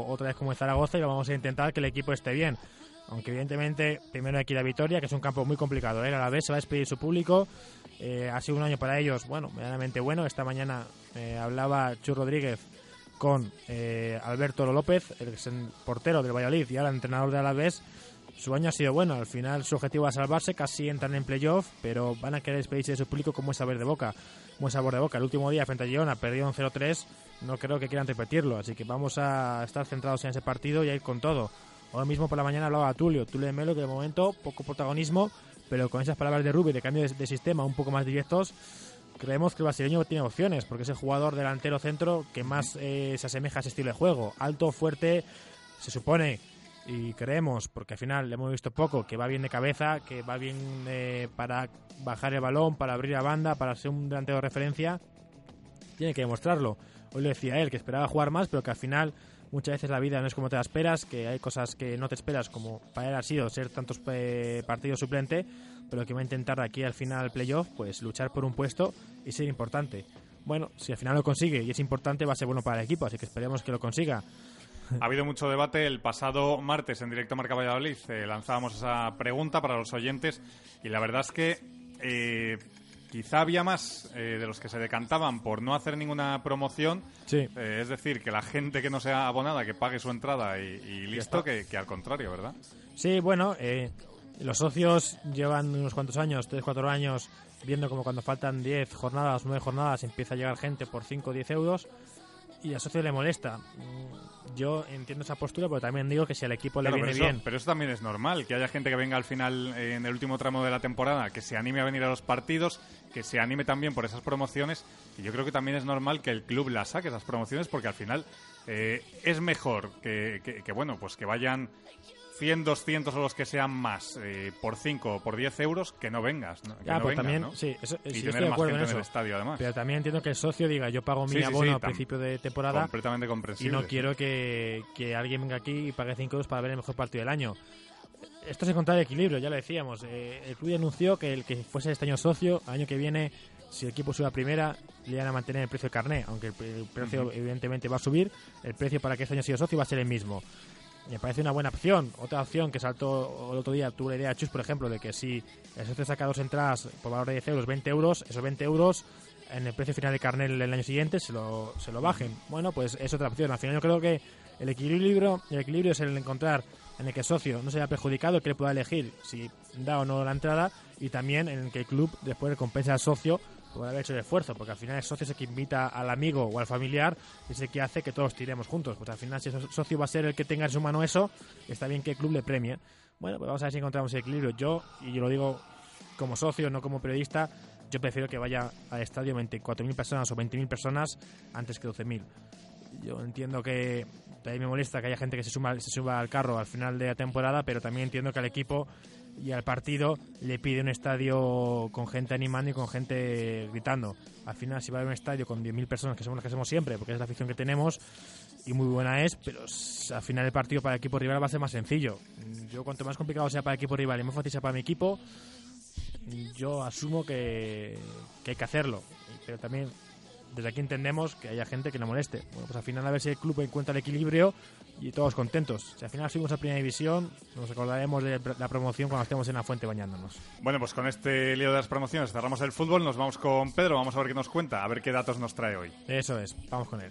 otra vez como en Zaragoza y vamos a intentar que el equipo esté bien. Aunque evidentemente primero hay que ir a Vitoria, que es un campo muy complicado. ¿eh? A la vez se va a despedir su público. Eh, ha sido un año para ellos, bueno, medianamente bueno. Esta mañana eh, hablaba Chu Rodríguez con eh, Alberto López, el portero del Valladolid y ahora entrenador de Alavés. Su año ha sido bueno, al final su objetivo es salvarse, casi entran en playoff, pero van a querer despedirse de su público con buen sabor de boca. Buen sabor de boca. El último día frente a Girona perdieron 0-3, no creo que quieran repetirlo, así que vamos a estar centrados en ese partido y a ir con todo. Ahora mismo por la mañana hablaba Tulio, Tulio de Melo, que de momento poco protagonismo, pero con esas palabras de Rubi de cambio de, de sistema un poco más directos, creemos que el brasileño tiene opciones, porque es el jugador delantero centro que más eh, se asemeja a ese estilo de juego. Alto, fuerte, se supone, y creemos, porque al final le hemos visto poco, que va bien de cabeza, que va bien eh, para bajar el balón, para abrir la banda, para ser un delantero de referencia, tiene que demostrarlo. Hoy lo decía él, que esperaba jugar más, pero que al final muchas veces la vida no es como te la esperas, que hay cosas que no te esperas, como para él ha sido ser tantos eh, partidos suplente, pero que va a intentar aquí al final playoff, pues luchar por un puesto y ser importante. Bueno, si al final lo consigue y es importante, va a ser bueno para el equipo, así que esperemos que lo consiga. Ha habido mucho debate. El pasado martes en directo Marca Valladolid eh, lanzábamos esa pregunta para los oyentes y la verdad es que eh, quizá había más eh, de los que se decantaban por no hacer ninguna promoción. Sí. Eh, es decir, que la gente que no sea abonada, que pague su entrada y, y listo, que, que al contrario, ¿verdad? Sí, bueno, eh, los socios llevan unos cuantos años, 3, 4 años, viendo como cuando faltan 10 jornadas, 9 jornadas, empieza a llegar gente por 5 o 10 euros y al socio le molesta. Yo entiendo esa postura, pero también digo que si al equipo Claro, le pero, viene eso, bien. pero eso también es normal, que haya gente que venga al final, eh, en el último tramo de la temporada, que se anime a venir a los partidos, que se anime también por esas promociones. Y yo creo que también es normal que el club las saque, esas promociones, porque al final eh, es mejor que, que- que, bueno, pues que vayan 100, 200 o los que sean más eh, por 5 o por 10 euros, que no vengas. ¿no? Que Ya, no pues también, ¿no? sí, eso, Y sí, yo tener estoy de más acuerdo gente en en el estadio, además. Pero también entiendo que el socio diga, yo pago mi Sí, abono sí, a tam- principio de temporada Completamente y comprensible. no quiero que, que alguien venga aquí y pague 5 euros para ver el mejor partido del año. Esto es encontrar el equilibrio, ya lo decíamos. Eh, el club anunció que el que fuese este año socio, año que viene, si el equipo sube a primera, le iban a mantener el precio de carné, aunque el, pre- el precio evidentemente va a subir, el precio para que este año sea socio va a ser el mismo. Me parece una buena opción. Otra opción que saltó el otro día, tuvo la idea Chus, por ejemplo, de que si el socio saca dos entradas por valor de 10 euros, 20 euros, esos 20 euros en el precio final de carnet el año siguiente se lo, se lo bajen. Bueno, pues es otra opción. Al final yo creo que el equilibrio, el equilibrio es el encontrar en el que el socio no sea perjudicado, que él pueda elegir si da o no la entrada y también en el que el club después recompensa al socio por haber hecho el esfuerzo, porque al final el socio es el que invita al amigo o al familiar y es el que hace que todos tiremos juntos. Pues al final si el socio va a ser el que tenga en su mano eso, está bien que el club le premie. Bueno, pues vamos a ver si encontramos el equilibrio. Yo, y yo lo digo como socio, no como periodista, yo prefiero que vaya al estadio 24.000 personas o 20.000 personas antes que 12.000. Yo entiendo que también me molesta que haya gente que se, suma, se suba al carro al final de la temporada, pero también entiendo que al equipo y al partido le pide un estadio con gente animando y con gente gritando. Al final, si va a haber un estadio con 10.000 personas, que somos las que somos siempre, porque es la afición que tenemos, y muy buena es, pero al final el partido para el equipo rival va a ser más sencillo. Yo, cuanto más complicado sea para el equipo rival y más fácil sea para mi equipo, yo asumo que, que hay que hacerlo. Pero también desde aquí entendemos que haya gente que le moleste. Bueno, pues al final a ver si el club encuentra el equilibrio y todos contentos. Si al final subimos a primera división, nos acordaremos de la promoción cuando estemos en la fuente bañándonos. Bueno, pues con este lío de las promociones cerramos el fútbol, nos vamos con Pedro, vamos a ver qué nos cuenta, a ver qué datos nos trae hoy. Eso es, vamos con él.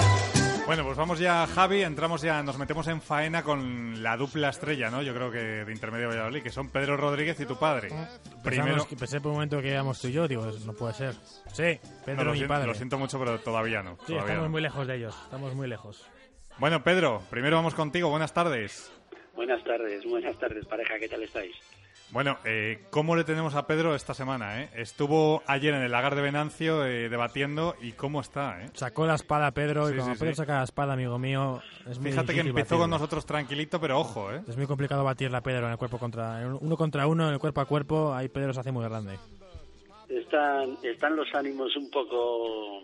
Bueno, pues vamos ya, Javi, entramos ya, nos metemos en faena con la dupla estrella, ¿no? Yo creo que de Intermedio Valladolid, que son Pedro Rodríguez y tu padre. Primero, Pensamos que- pensé por un momento que éramos tú y yo, digo, no puede ser. Sí, Pedro, no, lo, mi padre. lo siento mucho, pero todavía no. Sí, todavía estamos no. muy lejos de ellos, estamos muy lejos. Bueno, Pedro, primero vamos contigo, buenas tardes. Buenas tardes, buenas tardes, pareja, ¿qué tal estáis? Bueno, eh, ¿cómo le tenemos a Pedro esta semana? Eh? Estuvo ayer en el lagar de Venancio eh, debatiendo y cómo está. Eh? Sacó la espada Pedro Sí, y cuando sí, Pedro sí. saca la espada, amigo mío, es muy Fíjate que empezó con nosotros tranquilito, pero ojo, ¿eh? Es muy complicado batirla a Pedro en el cuerpo contra en uno contra uno, en el cuerpo a cuerpo, ahí Pedro se hace muy grande. Están, están los ánimos un poco,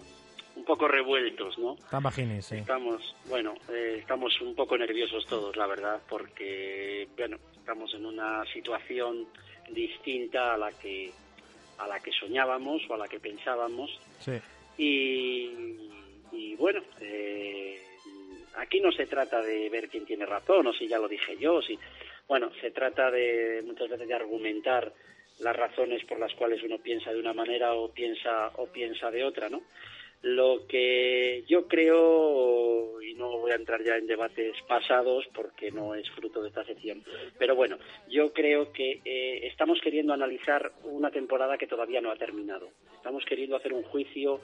un poco revueltos, ¿no? Tan bajines, sí. Estamos, bueno, eh, estamos un poco nerviosos todos, la verdad, porque, bueno, estamos en una situación distinta a la que a la que soñábamos o a la que pensábamos Sí. y, y bueno, eh, aquí no se trata de ver quién tiene razón o si ya lo dije yo, si bueno, se trata de muchas veces de argumentar las razones por las cuales uno piensa de una manera o piensa o piensa de otra, ¿no? Lo que yo creo, y no voy a entrar ya en debates pasados porque no es fruto de esta sección, pero bueno, yo creo que eh, estamos queriendo analizar una temporada que todavía no ha terminado. Estamos queriendo hacer un juicio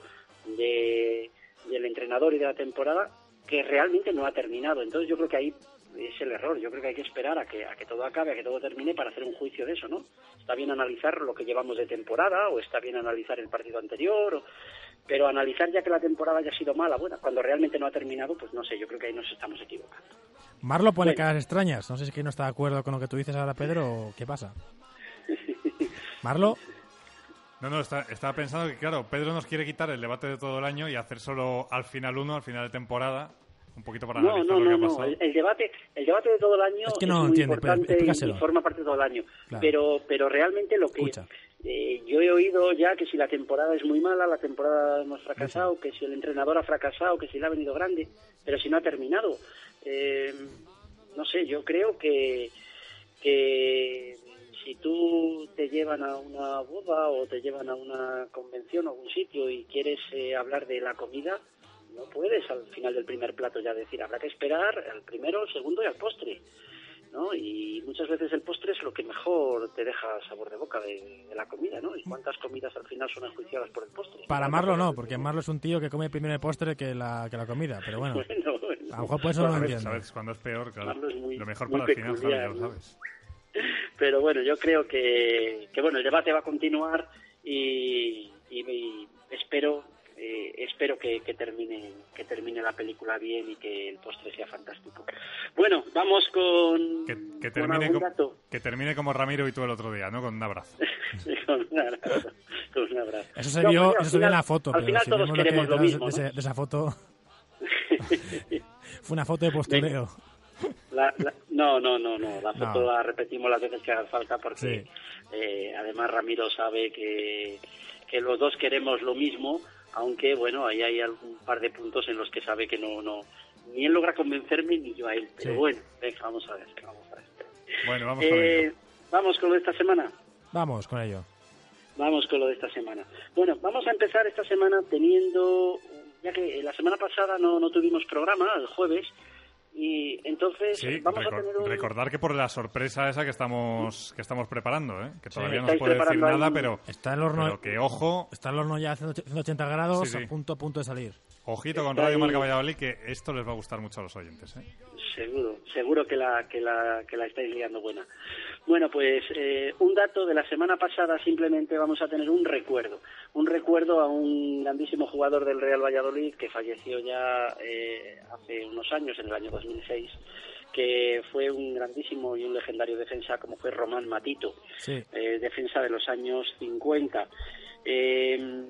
de, del entrenador y de la temporada que realmente no ha terminado. Entonces yo creo que ahí es el error. Yo creo que hay que esperar a que, a que todo acabe, a que todo termine para hacer un juicio de eso, ¿no? Está bien analizar lo que llevamos de temporada o está bien analizar el partido anterior, o- pero analizar ya que la temporada haya sido mala, bueno, cuando realmente no ha terminado, pues no sé, yo creo que ahí nos estamos equivocando. Marlo pone Bueno. caras extrañas. No sé si es que no está de acuerdo con lo que tú dices ahora, Pedro, o qué pasa. [LAUGHS] Marlo, No, no, está- estaba pensando que, claro, Pedro nos quiere quitar el debate de todo el año y hacer solo al final uno, al final de temporada, un poquito para No, analizar no, lo que no, ha no. pasado. El, el debate, el debate de todo el año Es que no muy entiende, Pedro, importante y- forma parte de todo el año. Claro. Pero, pero realmente lo que Escucha. Eh, yo he oído ya que si la temporada es muy mala, la temporada hemos fracasado, que si el entrenador ha fracasado, que si le ha venido grande, pero si no ha terminado. Eh, no sé, yo creo que, que si tú te llevan a una boda o te llevan a una convención o algún sitio y quieres eh, hablar de la comida, no puedes al final del primer plato ya decir, habrá que esperar al primero, al segundo y al postre. ¿No? Y muchas veces el postre es lo que mejor te deja sabor de boca de, de la comida, ¿no? Y cuántas comidas al final son enjuiciadas por el postre. para Marlo no, porque Marlo es un tío que come primero el postre que la, que la comida. Pero bueno, [LAUGHS] a lo mejor por eso no lo entiendo. Sabes cuándo es peor, claro. Marlo es muy- lo mejor para el final, ya lo ¿no? sabes. [LAUGHS] Pero bueno, yo creo que, que bueno, el debate va a continuar y, y- y espero eh, espero que, que termine que termine la película bien y que el postre sea fantástico. Bueno, vamos con, Que, que con termine como, que termine como Ramiro y tú el otro día, ¿no? Con un abrazo. [LAUGHS] con un abrazo. con un abrazo. Eso se No, vio, eso se vio en la foto, Al pero final si todos vemos lo que queremos lo mismo, de, ese- ¿no? de esa foto, [LAUGHS] fue una foto de postureo. La- la- no, no, no, no. La No. foto la repetimos las veces que haga falta porque Sí. eh, además Ramiro sabe que, que los dos queremos lo mismo, aunque bueno, ahí hay algún par de puntos en los que sabe que no, no, ni él logra convencerme ni yo a él. Pero Sí. bueno, venga, vamos a ver, vamos a ver. Bueno, vamos con Eh, ello. vamos con lo de esta semana. Vamos con ello. Vamos con lo de esta semana. Bueno, vamos a empezar esta semana teniendo, ya que la semana pasada no, no tuvimos programa, el jueves, y entonces Sí, vamos recor- a tener un... recordar que por la sorpresa esa que estamos que estamos preparando, ¿eh? que todavía no se puede decir ahí nada, pero, Está el horno, pero que ojo, está el horno ya a 180 grados, Sí, sí. a punto a punto de salir. Ojito con Radio Marca Valladolid, que esto les va a gustar mucho a los oyentes. ¿eh? Seguro, seguro que la, que la, que la estáis liando buena. Bueno, pues eh, un dato de la semana pasada, simplemente vamos a tener un recuerdo. Un recuerdo a un grandísimo jugador del Real Valladolid que falleció ya eh, hace unos años, en el año 2006, que fue un grandísimo y un legendario defensa como fue Román Matito Sí, eh, defensa de los años 50. Eh,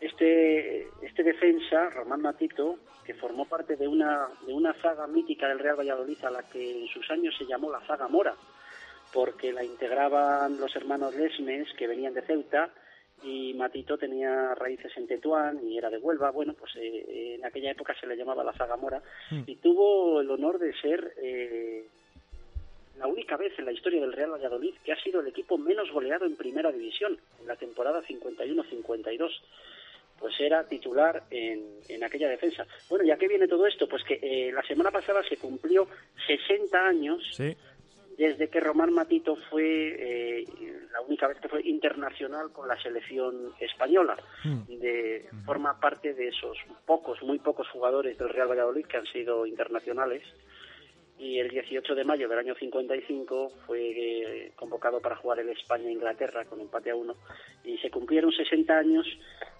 este, este defensa, Román Matito, que formó parte de una, de una zaga mítica del Real Valladolid a la que en sus años se llamó la zaga Mora, porque la integraban los hermanos Lesmes, que venían de Ceuta, y Matito tenía raíces en Tetuán y era de Huelva. Bueno, pues eh, en aquella época se le llamaba la zaga Mora, y tuvo el honor de ser... eh, la única vez en la historia del Real Valladolid que ha sido el equipo menos goleado en primera división en la temporada 51-52. Pues era titular en, en aquella defensa. Bueno, ¿y a qué viene todo esto? Pues que eh, la semana pasada se cumplió 60 años sí. desde que Román Matito fue eh, la única vez que fue internacional con la selección española. De, forma parte de esos pocos, muy pocos jugadores del Real Valladolid que han sido internacionales. Y el 18 de mayo del año 55 fue eh, convocado para jugar el España-Inglaterra con empate a uno. Y se cumplieron 60 años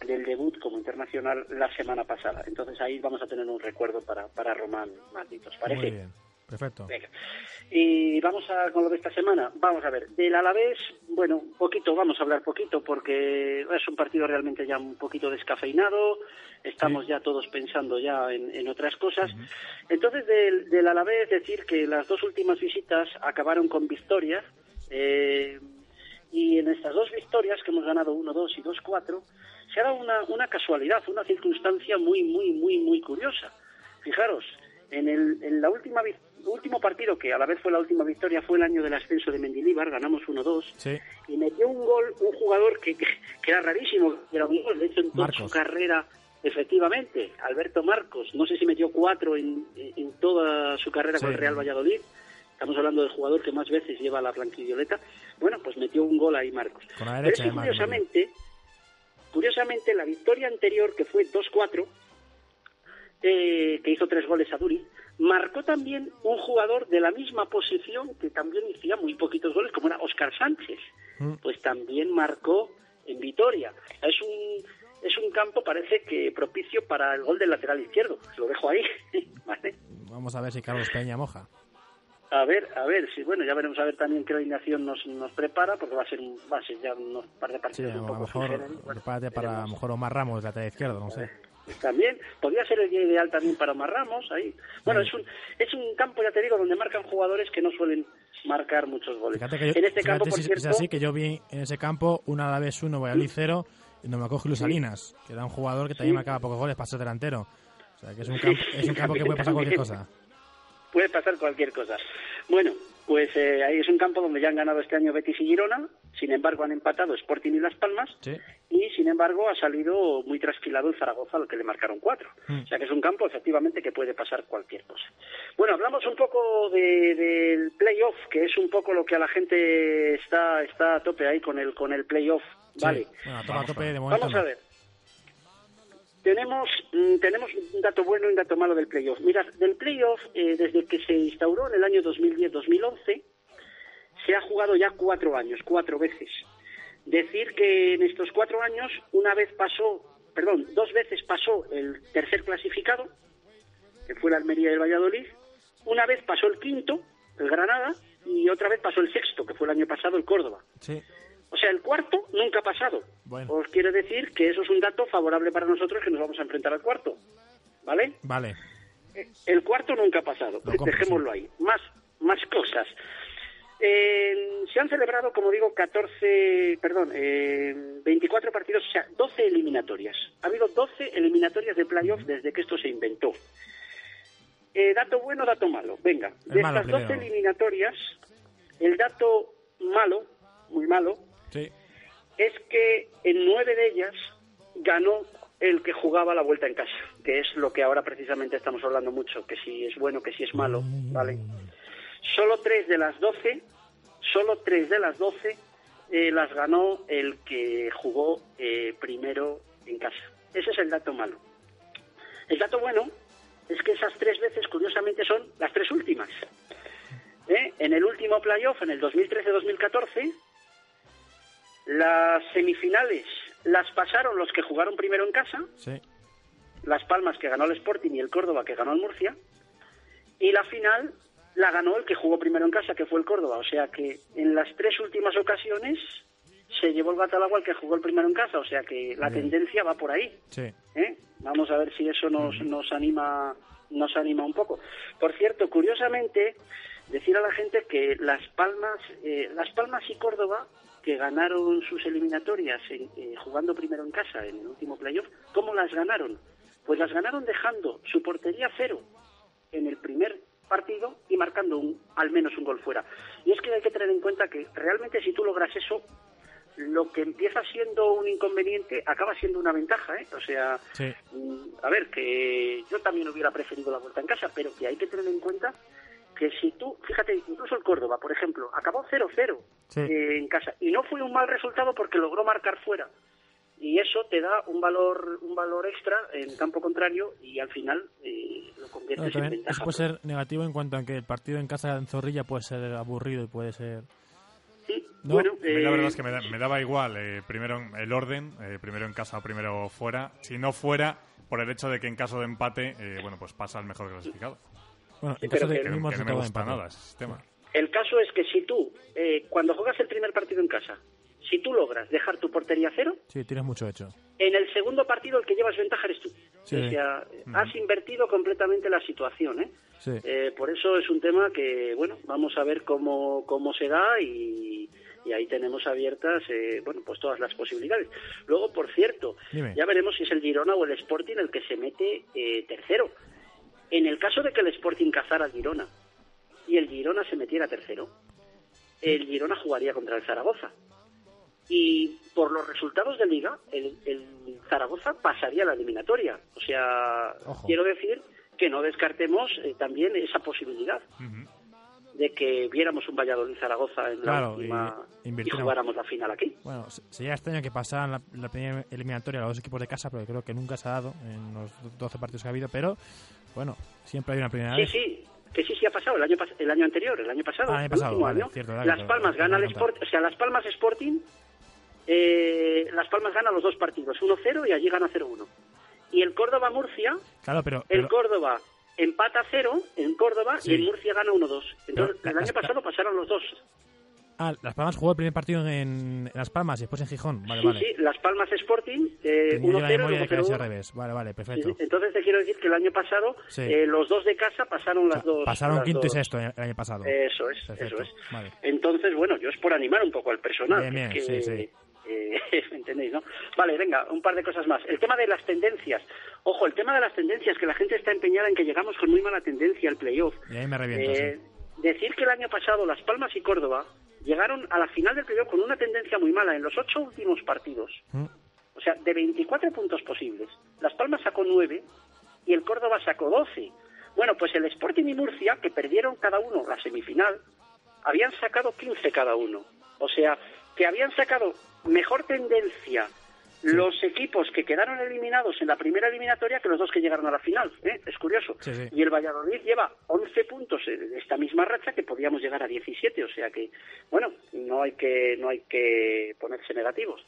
del debut como internacional la semana pasada. Entonces ahí vamos a tener un recuerdo para, para Román Matito. ¿Os parece? Muy bien. Perfecto. Venga. Y vamos a con lo de esta semana. Vamos a ver, del Alavés, bueno, poquito, vamos a hablar poquito porque es un partido realmente ya un poquito descafeinado. Estamos ya todos pensando ya en, en otras cosas. Entonces, del, del Alavés decir que las dos últimas visitas acabaron con victorias. eh, y en estas dos victorias, que hemos ganado 1-2 y 2-4, se ha dado una, una casualidad, una circunstancia muy, muy, muy, muy curiosa. Fijaros, en el en la última vi- último partido, que a la vez fue la última victoria, fue el año del ascenso de Mendilíbar, ganamos 1-2, Sí. y metió un gol un jugador que, que, que era rarísimo, que era un gol, de hecho en toda Marcos. su carrera, efectivamente, Alberto Marcos, no sé si metió cuatro en, en toda su carrera con el Real Valladolid, estamos hablando del jugador que más veces lleva la blanquivioleta, bueno, pues metió un gol ahí Marcos. Pero es que curiosamente, curiosamente la victoria anterior, que fue 2-4, eh, que hizo tres goles a Duri, marcó también un jugador de la misma posición que también hacía muy poquitos goles, como era Oscar Sánchez. Mm. Pues también marcó en Vitoria. Es un, es un campo, parece que propicio para el gol del lateral izquierdo. Lo dejo ahí. [LAUGHS] ¿vale? Vamos a ver si Carlos Peña moja. A ver, a ver, sí, bueno, ya veremos a ver también qué alineación nos, nos prepara, porque va a ser, va a ser ya unos par de Sí, partidos a un lo poco mejor sugeridos. Bueno, prepárate para a lo mejor Omar Ramos, lateral izquierdo, no sé. También, podría ser el día ideal también para Omar Ramos, ahí. Bueno, es un, es un campo, ya te digo, donde marcan jugadores que no suelen marcar muchos goles. Fíjate que yo, en este campo, por si cierto, es así que yo vi en ese campo un Alavés 1, Valladolid 0 y no me acoge Luis Salinas, que era un jugador que también marcaba pocos goles para ser delantero. O sea, que es un campo, es un campo [LAUGHS] que puede pasar cualquier cosa. puede pasar cualquier cosa. Bueno, pues eh, ahí es un campo donde ya han ganado este año Betis y Girona, sin embargo han empatado Sporting y Las Palmas, Sí. y sin embargo ha salido muy trasquilado el Zaragoza al que le marcaron cuatro. Mm. O sea que es un campo efectivamente que puede pasar cualquier cosa. Bueno, hablamos un poco de- del playoff, que es un poco lo que a la gente está, está a tope ahí con el, con el playoff. Sí. Vale. Bueno, a tope, a tope de momento. Vamos a ver. Tenemos, mm, tenemos un dato bueno y un dato malo del playoff. Mira, del playoff, eh, desde que se instauró en el año 2010-2011, se ha jugado ya cuatro años, cuatro veces. Decir que en estos cuatro años, una vez pasó, perdón, dos veces pasó el tercer clasificado, que fue la Almería y el Valladolid, una vez pasó el quinto, el Granada, y otra vez pasó el sexto, que fue el año pasado el Córdoba. Sí. O sea, el cuarto nunca ha pasado. Bueno. Os quiero decir que eso es un dato favorable para nosotros que nos vamos a enfrentar al cuarto. ¿Vale? Vale. El cuarto nunca ha pasado. Dejémoslo ahí. Más, más cosas. Eh, se han celebrado, como digo, 14, perdón, eh, 24 partidos, o sea, 12 eliminatorias. Ha habido 12 eliminatorias de playoff desde que esto se inventó. Eh, dato bueno, dato malo. Venga, El de malo estas 12 primero. eliminatorias, el dato malo, muy malo, Es que en nueve de ellas ganó el que jugaba la vuelta en casa, que es lo que ahora precisamente estamos hablando mucho, que si es bueno, que si es malo, ¿vale? Solo tres de las doce, solo tres de las doce eh, las ganó el que jugó eh, primero en casa. Ese es el dato malo. El dato bueno es que esas tres veces, curiosamente, son las tres últimas. ¿Eh? En el último playoff, en el 2013-2014, las semifinales las pasaron los que jugaron primero en casa, Sí. Las Palmas que ganó el Sporting y el Córdoba que ganó el Murcia, y la final la ganó el que jugó primero en casa, que fue el Córdoba. O sea que en las tres últimas ocasiones se llevó el gato al agua el que jugó el primero en casa. O sea que la Bien. tendencia va por ahí. Sí. ¿eh? Vamos a ver si eso nos, nos anima nos anima un poco. Por cierto, curiosamente, decir a la gente que Las Palmas, eh, Las Palmas y Córdoba, que ganaron sus eliminatorias en- eh, jugando primero en casa en el último playoff, ¿cómo las ganaron? Pues las ganaron dejando su portería cero en el primer partido y marcando un, al menos un gol fuera. Y es que hay que tener en cuenta que realmente si tú logras eso, lo que empieza siendo un inconveniente acaba siendo una ventaja, ¿eh? O sea, Sí. mm, a ver, que yo también hubiera preferido la vuelta en casa, pero que hay que tener en cuenta que si tú, fíjate, incluso el Córdoba, por ejemplo, acabó 0-0 Sí. eh, en casa y no fue un mal resultado porque logró marcar fuera. Y eso te da un valor un valor extra en campo contrario y al final eh, lo conviertes en también ventaja. eso puede ser negativo en cuanto a que el partido en casa en Zorrilla puede ser aburrido y puede ser... Sí, No, bueno, A mí la eh, verdad es que me, da- me daba igual eh, primero en- el orden, eh, primero en casa o primero fuera. Si no fuera, por el hecho de que en caso de empate, eh, bueno, pues pasa el mejor clasificado. Bueno, en caso pero de que- Que, mismo que no me resultado de gusta empate. nada ese sistema. El caso es que si tú, eh, cuando juegas el primer partido en casa, si tú logras dejar tu portería cero, Sí, tienes mucho hecho. en el segundo partido el que llevas ventaja eres tú. Sí. O sea, has invertido completamente la situación, ¿eh? Sí. Eh, por eso es un tema que, bueno, vamos a ver cómo, cómo se da y, y ahí tenemos abiertas, eh, bueno, pues todas las posibilidades. Luego, por cierto, Dime. ya veremos si es el Girona o el Sporting el que se mete eh, tercero. En el caso de que el Sporting cazara al Girona y el Girona se metiera tercero, el Girona jugaría contra el Zaragoza. Y por los resultados de Liga, el, el Zaragoza pasaría a la eliminatoria. O sea, Ojo. quiero decir que no descartemos eh, también esa posibilidad. De que viéramos un Valladolid Zaragoza en la Claro, última y y, jugáramos la final aquí. Bueno, se- sería extraño que pasaran la, la primera eliminatoria los dos equipos de casa, pero creo que nunca se ha dado en los 12 partidos que ha habido. Pero bueno, siempre hay una primera Sí, vez. sí, que sí, sí ha pasado el año, el año anterior, el año pasado. Ah, el año el pasado, último vale, año. cierto, verdad, Las Palmas gana el contaron. Sport, o sea, Las Palmas Sporting, eh, Las Palmas gana los dos partidos, 1-0 y allí gana 0-1. Y el Córdoba Murcia, Claro, pero, el pero- Córdoba empata 0 en Córdoba Sí. y el Murcia gana 1-2. Entonces, Pero el año pasado pasaron los dos. ah, Las Palmas jugó el primer partido en, en Las Palmas y después en Gijón. Vale, sí, vale. sí, Las Palmas Sporting, eh, Tenía yo la 1-0 y memoria de que era así al 0-1. revés. Vale, vale, perfecto. Entonces te quiero decir que el año pasado Sí. eh, los dos de casa pasaron las dos. Pasaron las quinto y dos. sexto el año pasado. Eso es, Perfecto, eso es. Vale. Entonces, bueno, yo es por animar un poco al personal. Bien, bien, que- sí, sí. Eh, [LAUGHS] ¿me entendéis, no? Vale, venga, un par de cosas más. El tema de las tendencias. Ojo, el tema de las tendencias, que la gente está empeñada en que llegamos con muy mala tendencia al playoff. Y ahí me reviento, Eh, Decir que el año pasado Las Palmas y Córdoba llegaron a la final del playoff con una tendencia muy mala en los ocho últimos partidos. Mm. O sea, de 24 puntos posibles, Las Palmas sacó 9 y el Córdoba sacó 12. Bueno, pues el Sporting y Murcia, que perdieron cada uno la semifinal, habían sacado 15 cada uno. O sea, que habían sacado mejor tendencia los equipos que quedaron eliminados en la primera eliminatoria que los dos que llegaron a la final. ¿eh? Es curioso. Sí, sí. Y el Valladolid lleva 11 puntos en esta misma racha que podíamos llegar a 17. O sea que, bueno, no hay que, no hay que ponerse negativos.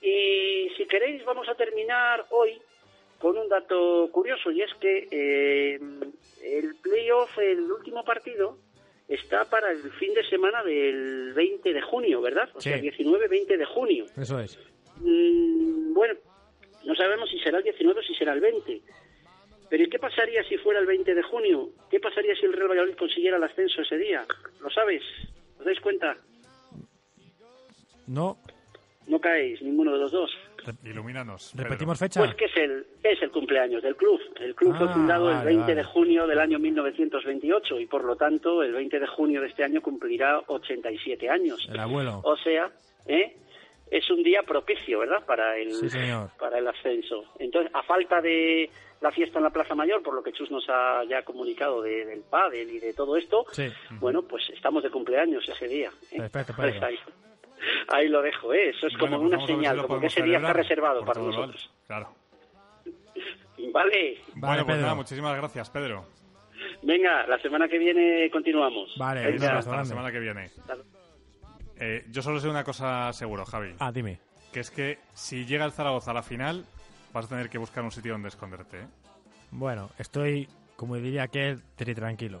Y si queréis, vamos a terminar hoy con un dato curioso y es que eh, el playoff, el último partido, está para el fin de semana del 20 de junio, ¿verdad? O Sí. sea, 19-20 de junio. Eso es. Mm, bueno, no sabemos si será el 19 o si será el 20. Pero ¿y qué pasaría si fuera el 20 de junio? ¿Qué pasaría si el Real Valladolid consiguiera el ascenso ese día? ¿Lo sabes? ¿Os dais cuenta? No, No caéis, ninguno de los dos. Ilumínanos. Pedro. repetimos fecha. Pues que es el, es el cumpleaños del club. El club fue Ah, fundado el vale, 20 vale. de junio del año 1928 y por lo tanto el 20 de junio de este año cumplirá 87 años. El abuelo. O sea, ¿eh? es un día propicio, ¿verdad? Para el, Sí, señor. para el ascenso. Entonces, a falta de la fiesta en la Plaza Mayor, por lo que Chus nos ha ya comunicado de- del pádel y de todo esto, Sí. bueno, pues estamos de cumpleaños ese día. ¿eh? Perfecto, Pedro. [LAUGHS] ahí, lo dejo, ¿eh? Eso es Bueno, como pues una si señal, lo como que ese día está reservado para nosotros. alto. Claro. [LAUGHS] Vale, bueno, pues Pedro. nada, muchísimas gracias, Pedro. venga, la semana que viene continuamos. Vale, Venga. Hasta la semana que viene. Eh, yo solo sé una cosa seguro, Javi. Ah, dime. Que es que si llega el Zaragoza a la final, vas a tener que buscar un sitio donde esconderte. ¿eh? Bueno, estoy, como diría aquel, tri tranquilo.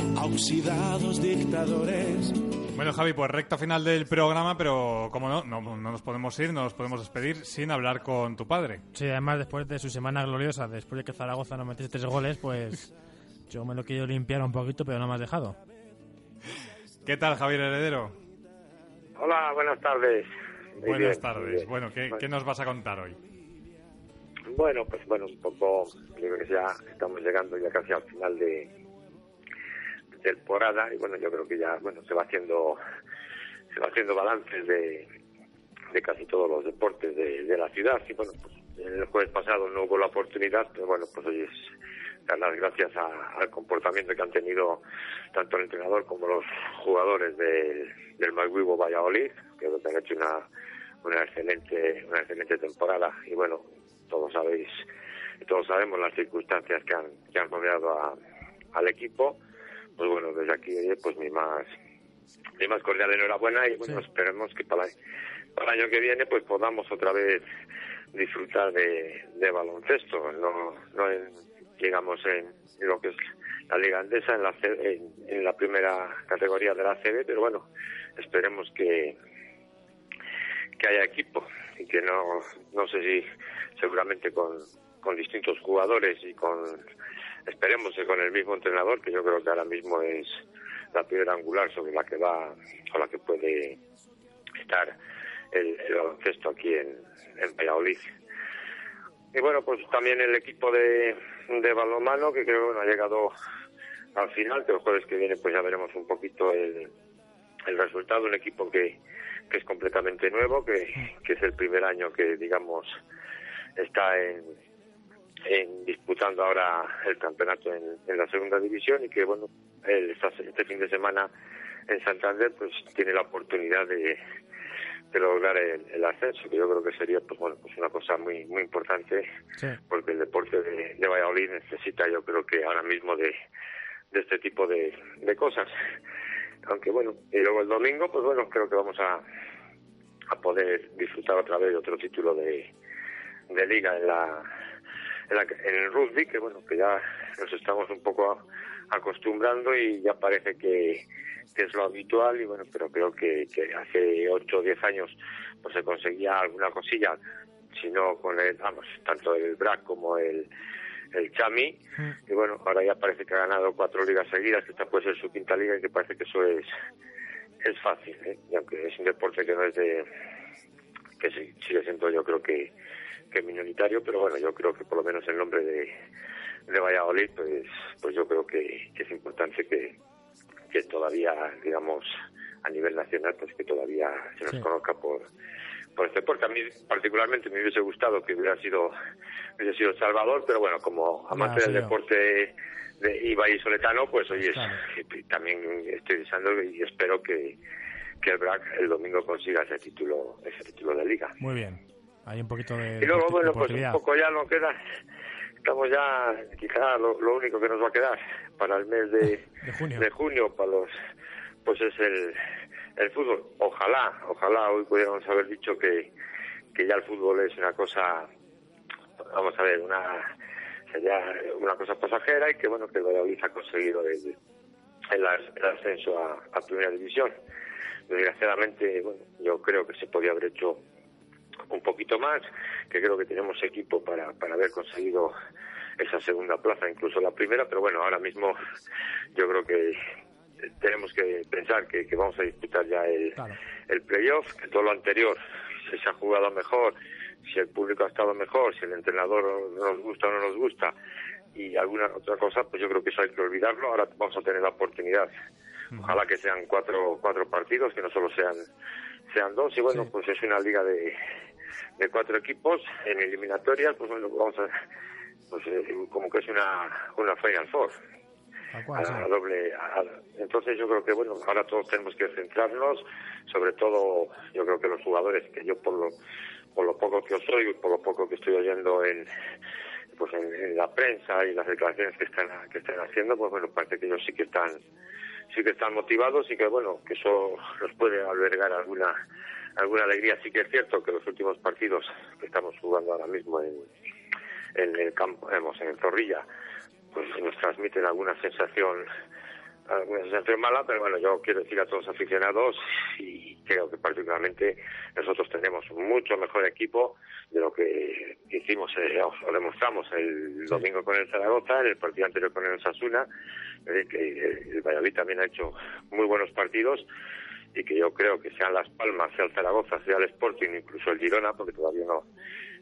oxidados dictadores. Bueno, Javi, pues recta final del programa, pero como no, no, no nos podemos ir, no nos podemos despedir sin hablar con tu padre. Sí, además después de su semana gloriosa, después de que Zaragoza nos metiese tres goles, pues yo me lo quiero limpiar un poquito, pero no me has dejado. ¿Qué tal, Javier Heredero? Hola, buenas tardes. Muy Buenas bien, tardes. Bueno, ¿qué, qué nos vas a contar hoy? Bueno, pues bueno, un poco, creo que ya estamos llegando ya casi al final de, de temporada y bueno, yo creo que ya, bueno, se va haciendo, se va haciendo balances de, de casi todos los deportes de, de la ciudad y bueno, pues el jueves pasado no hubo la oportunidad, pero bueno, pues hoy es dar las gracias a- al comportamiento que han tenido tanto el entrenador como los jugadores del, del Malvivo Valladolid, que han hecho una, una excelente, una excelente temporada y bueno, todos sabéis, todos sabemos las circunstancias que han, que han rodeado a- al equipo. Pues bueno, desde aquí, pues mi más, mi más cordial enhorabuena y bueno, esperemos que para, para el año que viene pues podamos otra vez disfrutar de, de baloncesto, no, no en, digamos en, lo que es la Liga Andesa, en la, en, en la primera categoría de la CB, pero bueno, esperemos que que haya equipo y que no, no sé si seguramente con, con distintos jugadores y con, esperemos con el mismo entrenador, que yo creo que ahora mismo es la piedra angular sobre la que va o la que puede estar el, el baloncesto aquí en, en Valladolid. Y bueno, pues también el equipo de, de balonmano, que creo que bueno, ha llegado al final, que el jueves que viene pues ya veremos un poquito el, el resultado, un equipo que, que es completamente nuevo, que, que es el primer año que digamos está en, en disputando ahora el campeonato en, en la segunda división y que bueno está este fin de semana en Santander pues tiene la oportunidad de, de lograr el, el ascenso que yo creo que sería pues bueno pues una cosa muy muy importante porque el deporte de, de Valladolid necesita yo creo que ahora mismo de, de este tipo de, de cosas. Aunque bueno y luego el domingo pues bueno creo que vamos a a poder disfrutar otra vez de otro título de, de liga en la, en la en el rugby que bueno que ya nos estamos un poco acostumbrando y ya parece que, que es lo habitual y bueno pero creo que, que hace ocho o diez años pues se conseguía alguna cosilla sino con el vamos tanto el BRAC como el el Chami y bueno ahora ya parece que ha ganado cuatro ligas seguidas que esta puede ser su quinta liga y que parece que eso es es fácil ¿eh? y aunque es un deporte que no es de que sigue siendo yo creo que, que minoritario pero bueno yo creo que por lo menos el nombre de, de Valladolid pues pues yo creo que, que es importante que, que todavía digamos a nivel nacional pues que todavía se nos Sí. conozca por por este deporte a mí particularmente me hubiese gustado que hubiera sido hubiese sido Salvador pero bueno como amante Ya, del yo. deporte de Iba y Soletano pues oye Claro. también estoy deseando y espero que que el BRAC el domingo consiga ese título ese título de liga Muy bien. Hay un poquito de. y luego, bueno, pues un poco ya no queda. Estamos ya, quizá lo, lo único que nos va a quedar para el mes de, [LAUGHS] de junio. para los. Pues es el, el fútbol. Ojalá, ojalá hoy pudiéramos haber dicho que, que ya el fútbol es una cosa. Vamos a ver, una. Sería una cosa pasajera y que, bueno, que el Valladolid ha conseguido el, el ascenso a, a Primera División. Desgraciadamente, bueno, yo creo que se podía haber hecho un poquito más, que creo que tenemos equipo para, para haber conseguido esa segunda plaza, incluso la primera, pero bueno, ahora mismo yo creo que tenemos que pensar que, que vamos a disputar ya el, el playoff, que todo lo anterior, si se ha jugado mejor, si el público ha estado mejor, si el entrenador nos gusta o no nos gusta, y alguna otra cosa, pues yo creo que eso hay que olvidarlo. Ahora vamos a tener la oportunidad. Ojalá que sean cuatro, cuatro partidos, que no solo sean, sean dos. Y bueno, pues es una liga de, de cuatro equipos en eliminatorias, pues bueno, vamos a, pues eh, como que es una, una Final Four. Cual. A doble, a- entonces yo creo que bueno, ahora todos tenemos que centrarnos, sobre todo yo creo que los jugadores, que yo por lo, por lo poco que os oigo y por lo poco que estoy oyendo en, pues en, en la prensa y las declaraciones que están que están haciendo pues bueno parece que ellos sí que están sí que están motivados y que bueno que eso nos puede albergar alguna alguna alegría. Sí que es cierto que los últimos partidos que estamos jugando ahora mismo en, en el campo digamos, en el Zorrilla pues nos transmiten alguna sensación alguna sensación mala, pero bueno, yo quiero decir a todos los aficionados y creo que particularmente nosotros tenemos un mucho mejor equipo de lo que hicimos eh, o demostramos el domingo con el Zaragoza, en el partido anterior con el Sasuna, eh, que el Valladolid también ha hecho muy buenos partidos y que yo creo que sean Las Palmas, sea el Zaragoza, sea el Sporting, incluso el Girona, porque todavía no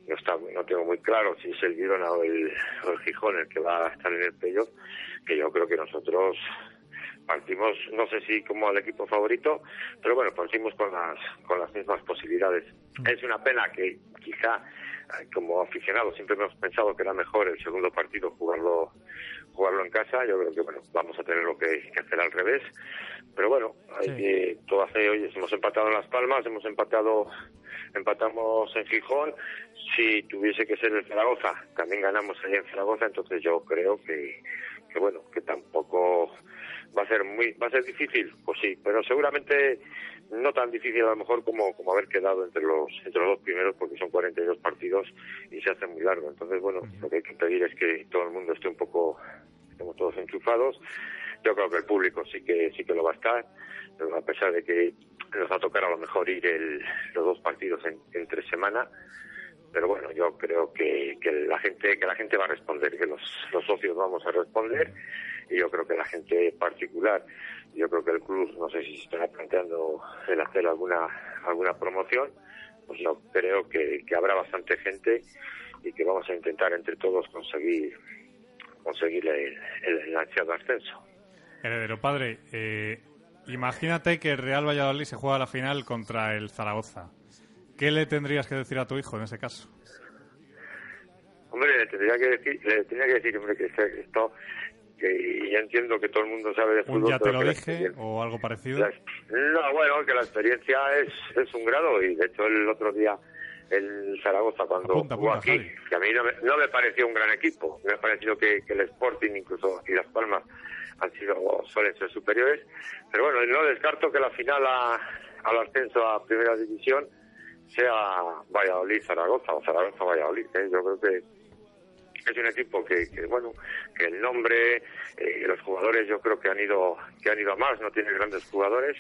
no está no tengo muy claro si es el Girona o el, o el Gijón el que va a estar en el playoff, que yo creo que nosotros partimos, no sé si como el equipo favorito, pero bueno, partimos con las, con las mismas posibilidades. Es una pena que quizá eh, como aficionados siempre hemos pensado que era mejor el segundo partido jugarlo jugarlo en casa. Yo creo que bueno, vamos a tener lo que, que hacer al revés. Pero bueno, hay Sí. todo hace hoy hemos empatado en Las Palmas, hemos empatado empatamos en Gijón. Si tuviese que ser el Zaragoza, también ganamos ahí en Zaragoza, entonces yo creo que, que bueno, que tampoco va a ser muy va a ser difícil, pues sí, pero seguramente no tan difícil a lo mejor como, como haber quedado entre los entre los dos primeros porque son 42 partidos y se hace muy largo. Entonces, bueno, lo que hay que pedir es que todo el mundo esté un poco estemos todos enchufados. Yo creo que el público sí que sí que lo va a estar, pero a pesar de que nos va a tocar a lo mejor ir el, los dos partidos en, entre semana pero bueno yo creo que, que la gente que la gente va a responder que los, socios vamos a responder y yo creo que la gente particular yo creo que el club no sé si se estará planteando el hacer alguna alguna promoción pues yo creo que, que habrá bastante gente y que vamos a intentar entre todos conseguir conseguir el, el, el ascenso Heredero, padre, eh, imagínate que el Real Valladolid se juega la final contra el Zaragoza. ¿Qué le tendrías que decir a tu hijo en ese caso? Hombre, le tendría que decir, le tendría que decir, hombre, que esto, que yo entiendo que todo el mundo sabe de fútbol. ¿Un ya te lo dije o algo parecido? la- no, bueno, que la experiencia es, es un grado y de hecho el otro día el Zaragoza cuando Apunta, jugó apunta, aquí, que a mí no me, no me pareció un gran equipo, me ha parecido que, que el Sporting incluso y Las Palmas han sido suelen ser superiores, pero bueno, no descarto que la final a- al ascenso a Primera División sea Valladolid-Zaragoza o Zaragoza-Valladolid, ¿eh? yo creo que es un equipo que, que, bueno que el nombre eh, los jugadores yo creo que han ido que han ido más no tiene grandes jugadores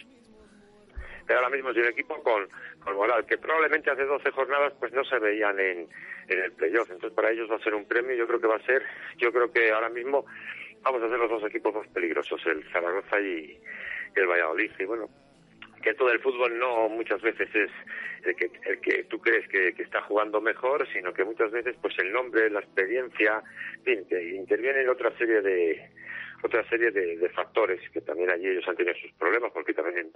pero ahora mismo es un equipo con, con moral que probablemente hace 12 jornadas pues no se veían en, en el playoff entonces para ellos va a ser un premio yo creo que va a ser yo creo que ahora mismo vamos a ser los dos equipos más peligrosos el Zaragoza y el Valladolid y bueno que todo el fútbol no muchas veces es el que, el que tú crees que, está jugando mejor, sino que muchas veces pues el nombre, la experiencia, en fin, que intervienen otra serie de otra serie de, factores que también allí ellos han tenido sus problemas porque también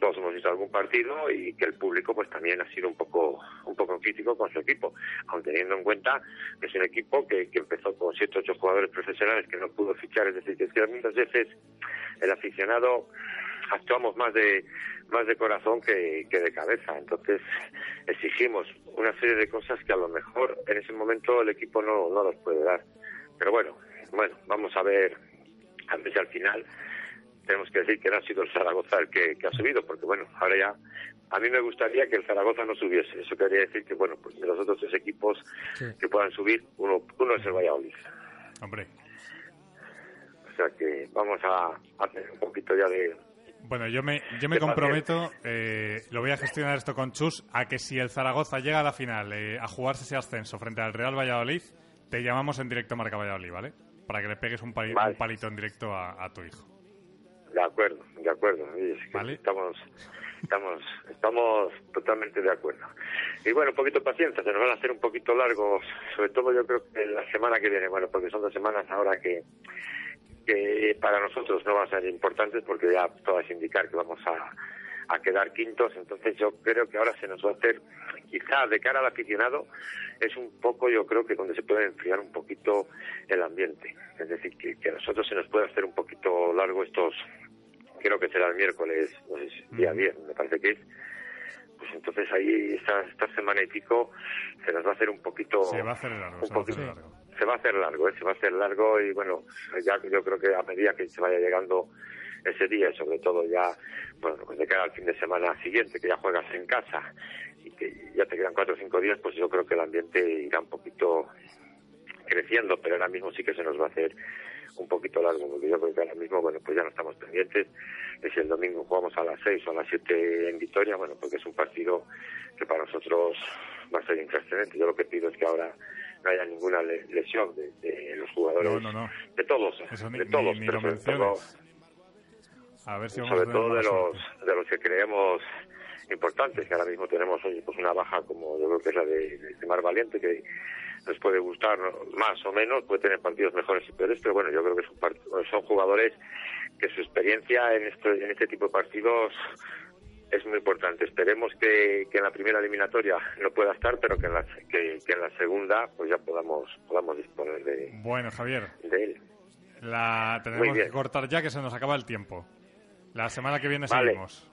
todos hemos visto algún partido y que el público pues también ha sido un poco un poco crítico con su equipo. Aun teniendo en cuenta que es un equipo que, que empezó con siete ocho jugadores profesionales que no pudo fichar es decir que muchas veces el aficionado actuamos más de más de corazón que, que de cabeza. Entonces exigimos una serie de cosas que a lo mejor en ese momento el equipo no, no los puede dar. Pero bueno bueno vamos a ver a ver si al final. Tenemos que decir que no ha sido el Zaragoza el que, que ha subido porque bueno ahora ya a mí me gustaría que el Zaragoza no subiese. Eso quería decir que bueno pues de los otros tres equipos que puedan subir uno uno es el Valladolid. Hombre, o sea que vamos a hacer un poquito ya de bueno, yo me, yo me comprometo, eh, lo voy a gestionar esto con Chus, a que si el Zaragoza llega a la final eh, a jugarse ese ascenso frente al Real Valladolid, te llamamos en directo Marca Valladolid, ¿vale? Para que le pegues un, pali- Vale. un palito en directo a, a tu hijo. De acuerdo, de acuerdo. Es que Estamos, estamos, estamos totalmente de acuerdo. Y bueno, un poquito de paciencia, se nos van a hacer un poquito largos, sobre todo yo creo que la semana que viene, bueno, porque son dos semanas ahora que, que para nosotros no van a ser importantes porque ya todas indicar que vamos a, a quedar quintos, entonces yo creo que ahora se nos va a hacer, quizá de cara al aficionado, es un poco yo creo que donde se puede enfriar un poquito el ambiente. Es decir, que, que a nosotros se nos puede hacer un poquito largo estos, creo que será el miércoles, no sé si día 10, me parece que es. Pues entonces ahí esta, esta semana y pico se nos va a hacer un poquito... Se va a hacer largo, un se va a hacer poquito- largo. Se va a hacer largo, ¿eh? se va a hacer largo y bueno, ya yo creo que a medida que se vaya llegando ese día y sobre todo ya, bueno, pues de cara al fin de semana siguiente, que ya juegas en casa y que ya te quedan cuatro o cinco días, pues yo creo que el ambiente irá un poquito creciendo, pero ahora mismo sí que se nos va a hacer un poquito largo, porque yo creo que ahora mismo, bueno, pues ya no estamos pendientes, es el domingo jugamos a las seis o a las siete en Vitoria, bueno, porque es un partido que para nosotros va a ser intrascendente. Yo lo que pido es que ahora no haya ninguna le- lesión de, de los jugadores, No, no, no. de todos, Eso ni, de ni- todos, ni pero lo menciones. A ver si vamos a sobre tener todo de los, de los que creemos importantes, que ahora mismo tenemos hoy pues una baja como yo creo que es la de, de Mar Valiente, que nos puede gustar más o menos, puede tener partidos mejores y peores, pero bueno, yo creo que son, son jugadores que su experiencia en, esto, en este tipo de partidos es muy importante. Esperemos que, que en la primera eliminatoria no pueda estar, pero que en la, que, que en la segunda pues ya podamos, podamos disponer de, Bueno, Javier, de él. la tenemos que cortar ya que se nos acaba el tiempo. La semana que viene Vale. seguimos.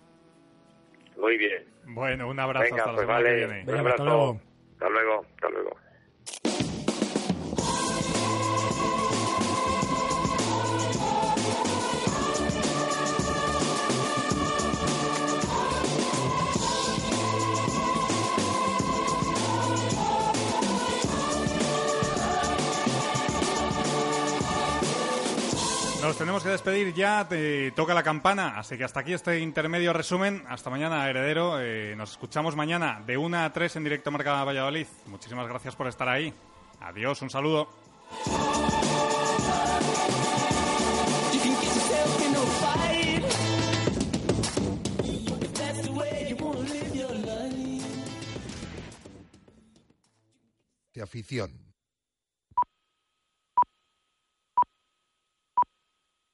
Muy bien. Bueno, un abrazo Venga, hasta la pues semana vale. que viene. Un abrazo. Hasta luego. Hasta luego. Nos tenemos que despedir ya, te toca la campana, así que hasta aquí este intermedio resumen. Hasta mañana, heredero. Eh, nos escuchamos mañana de 1 a 3 en directo Marca Valladolid. Muchísimas gracias por estar ahí. Adiós, un saludo. De afición.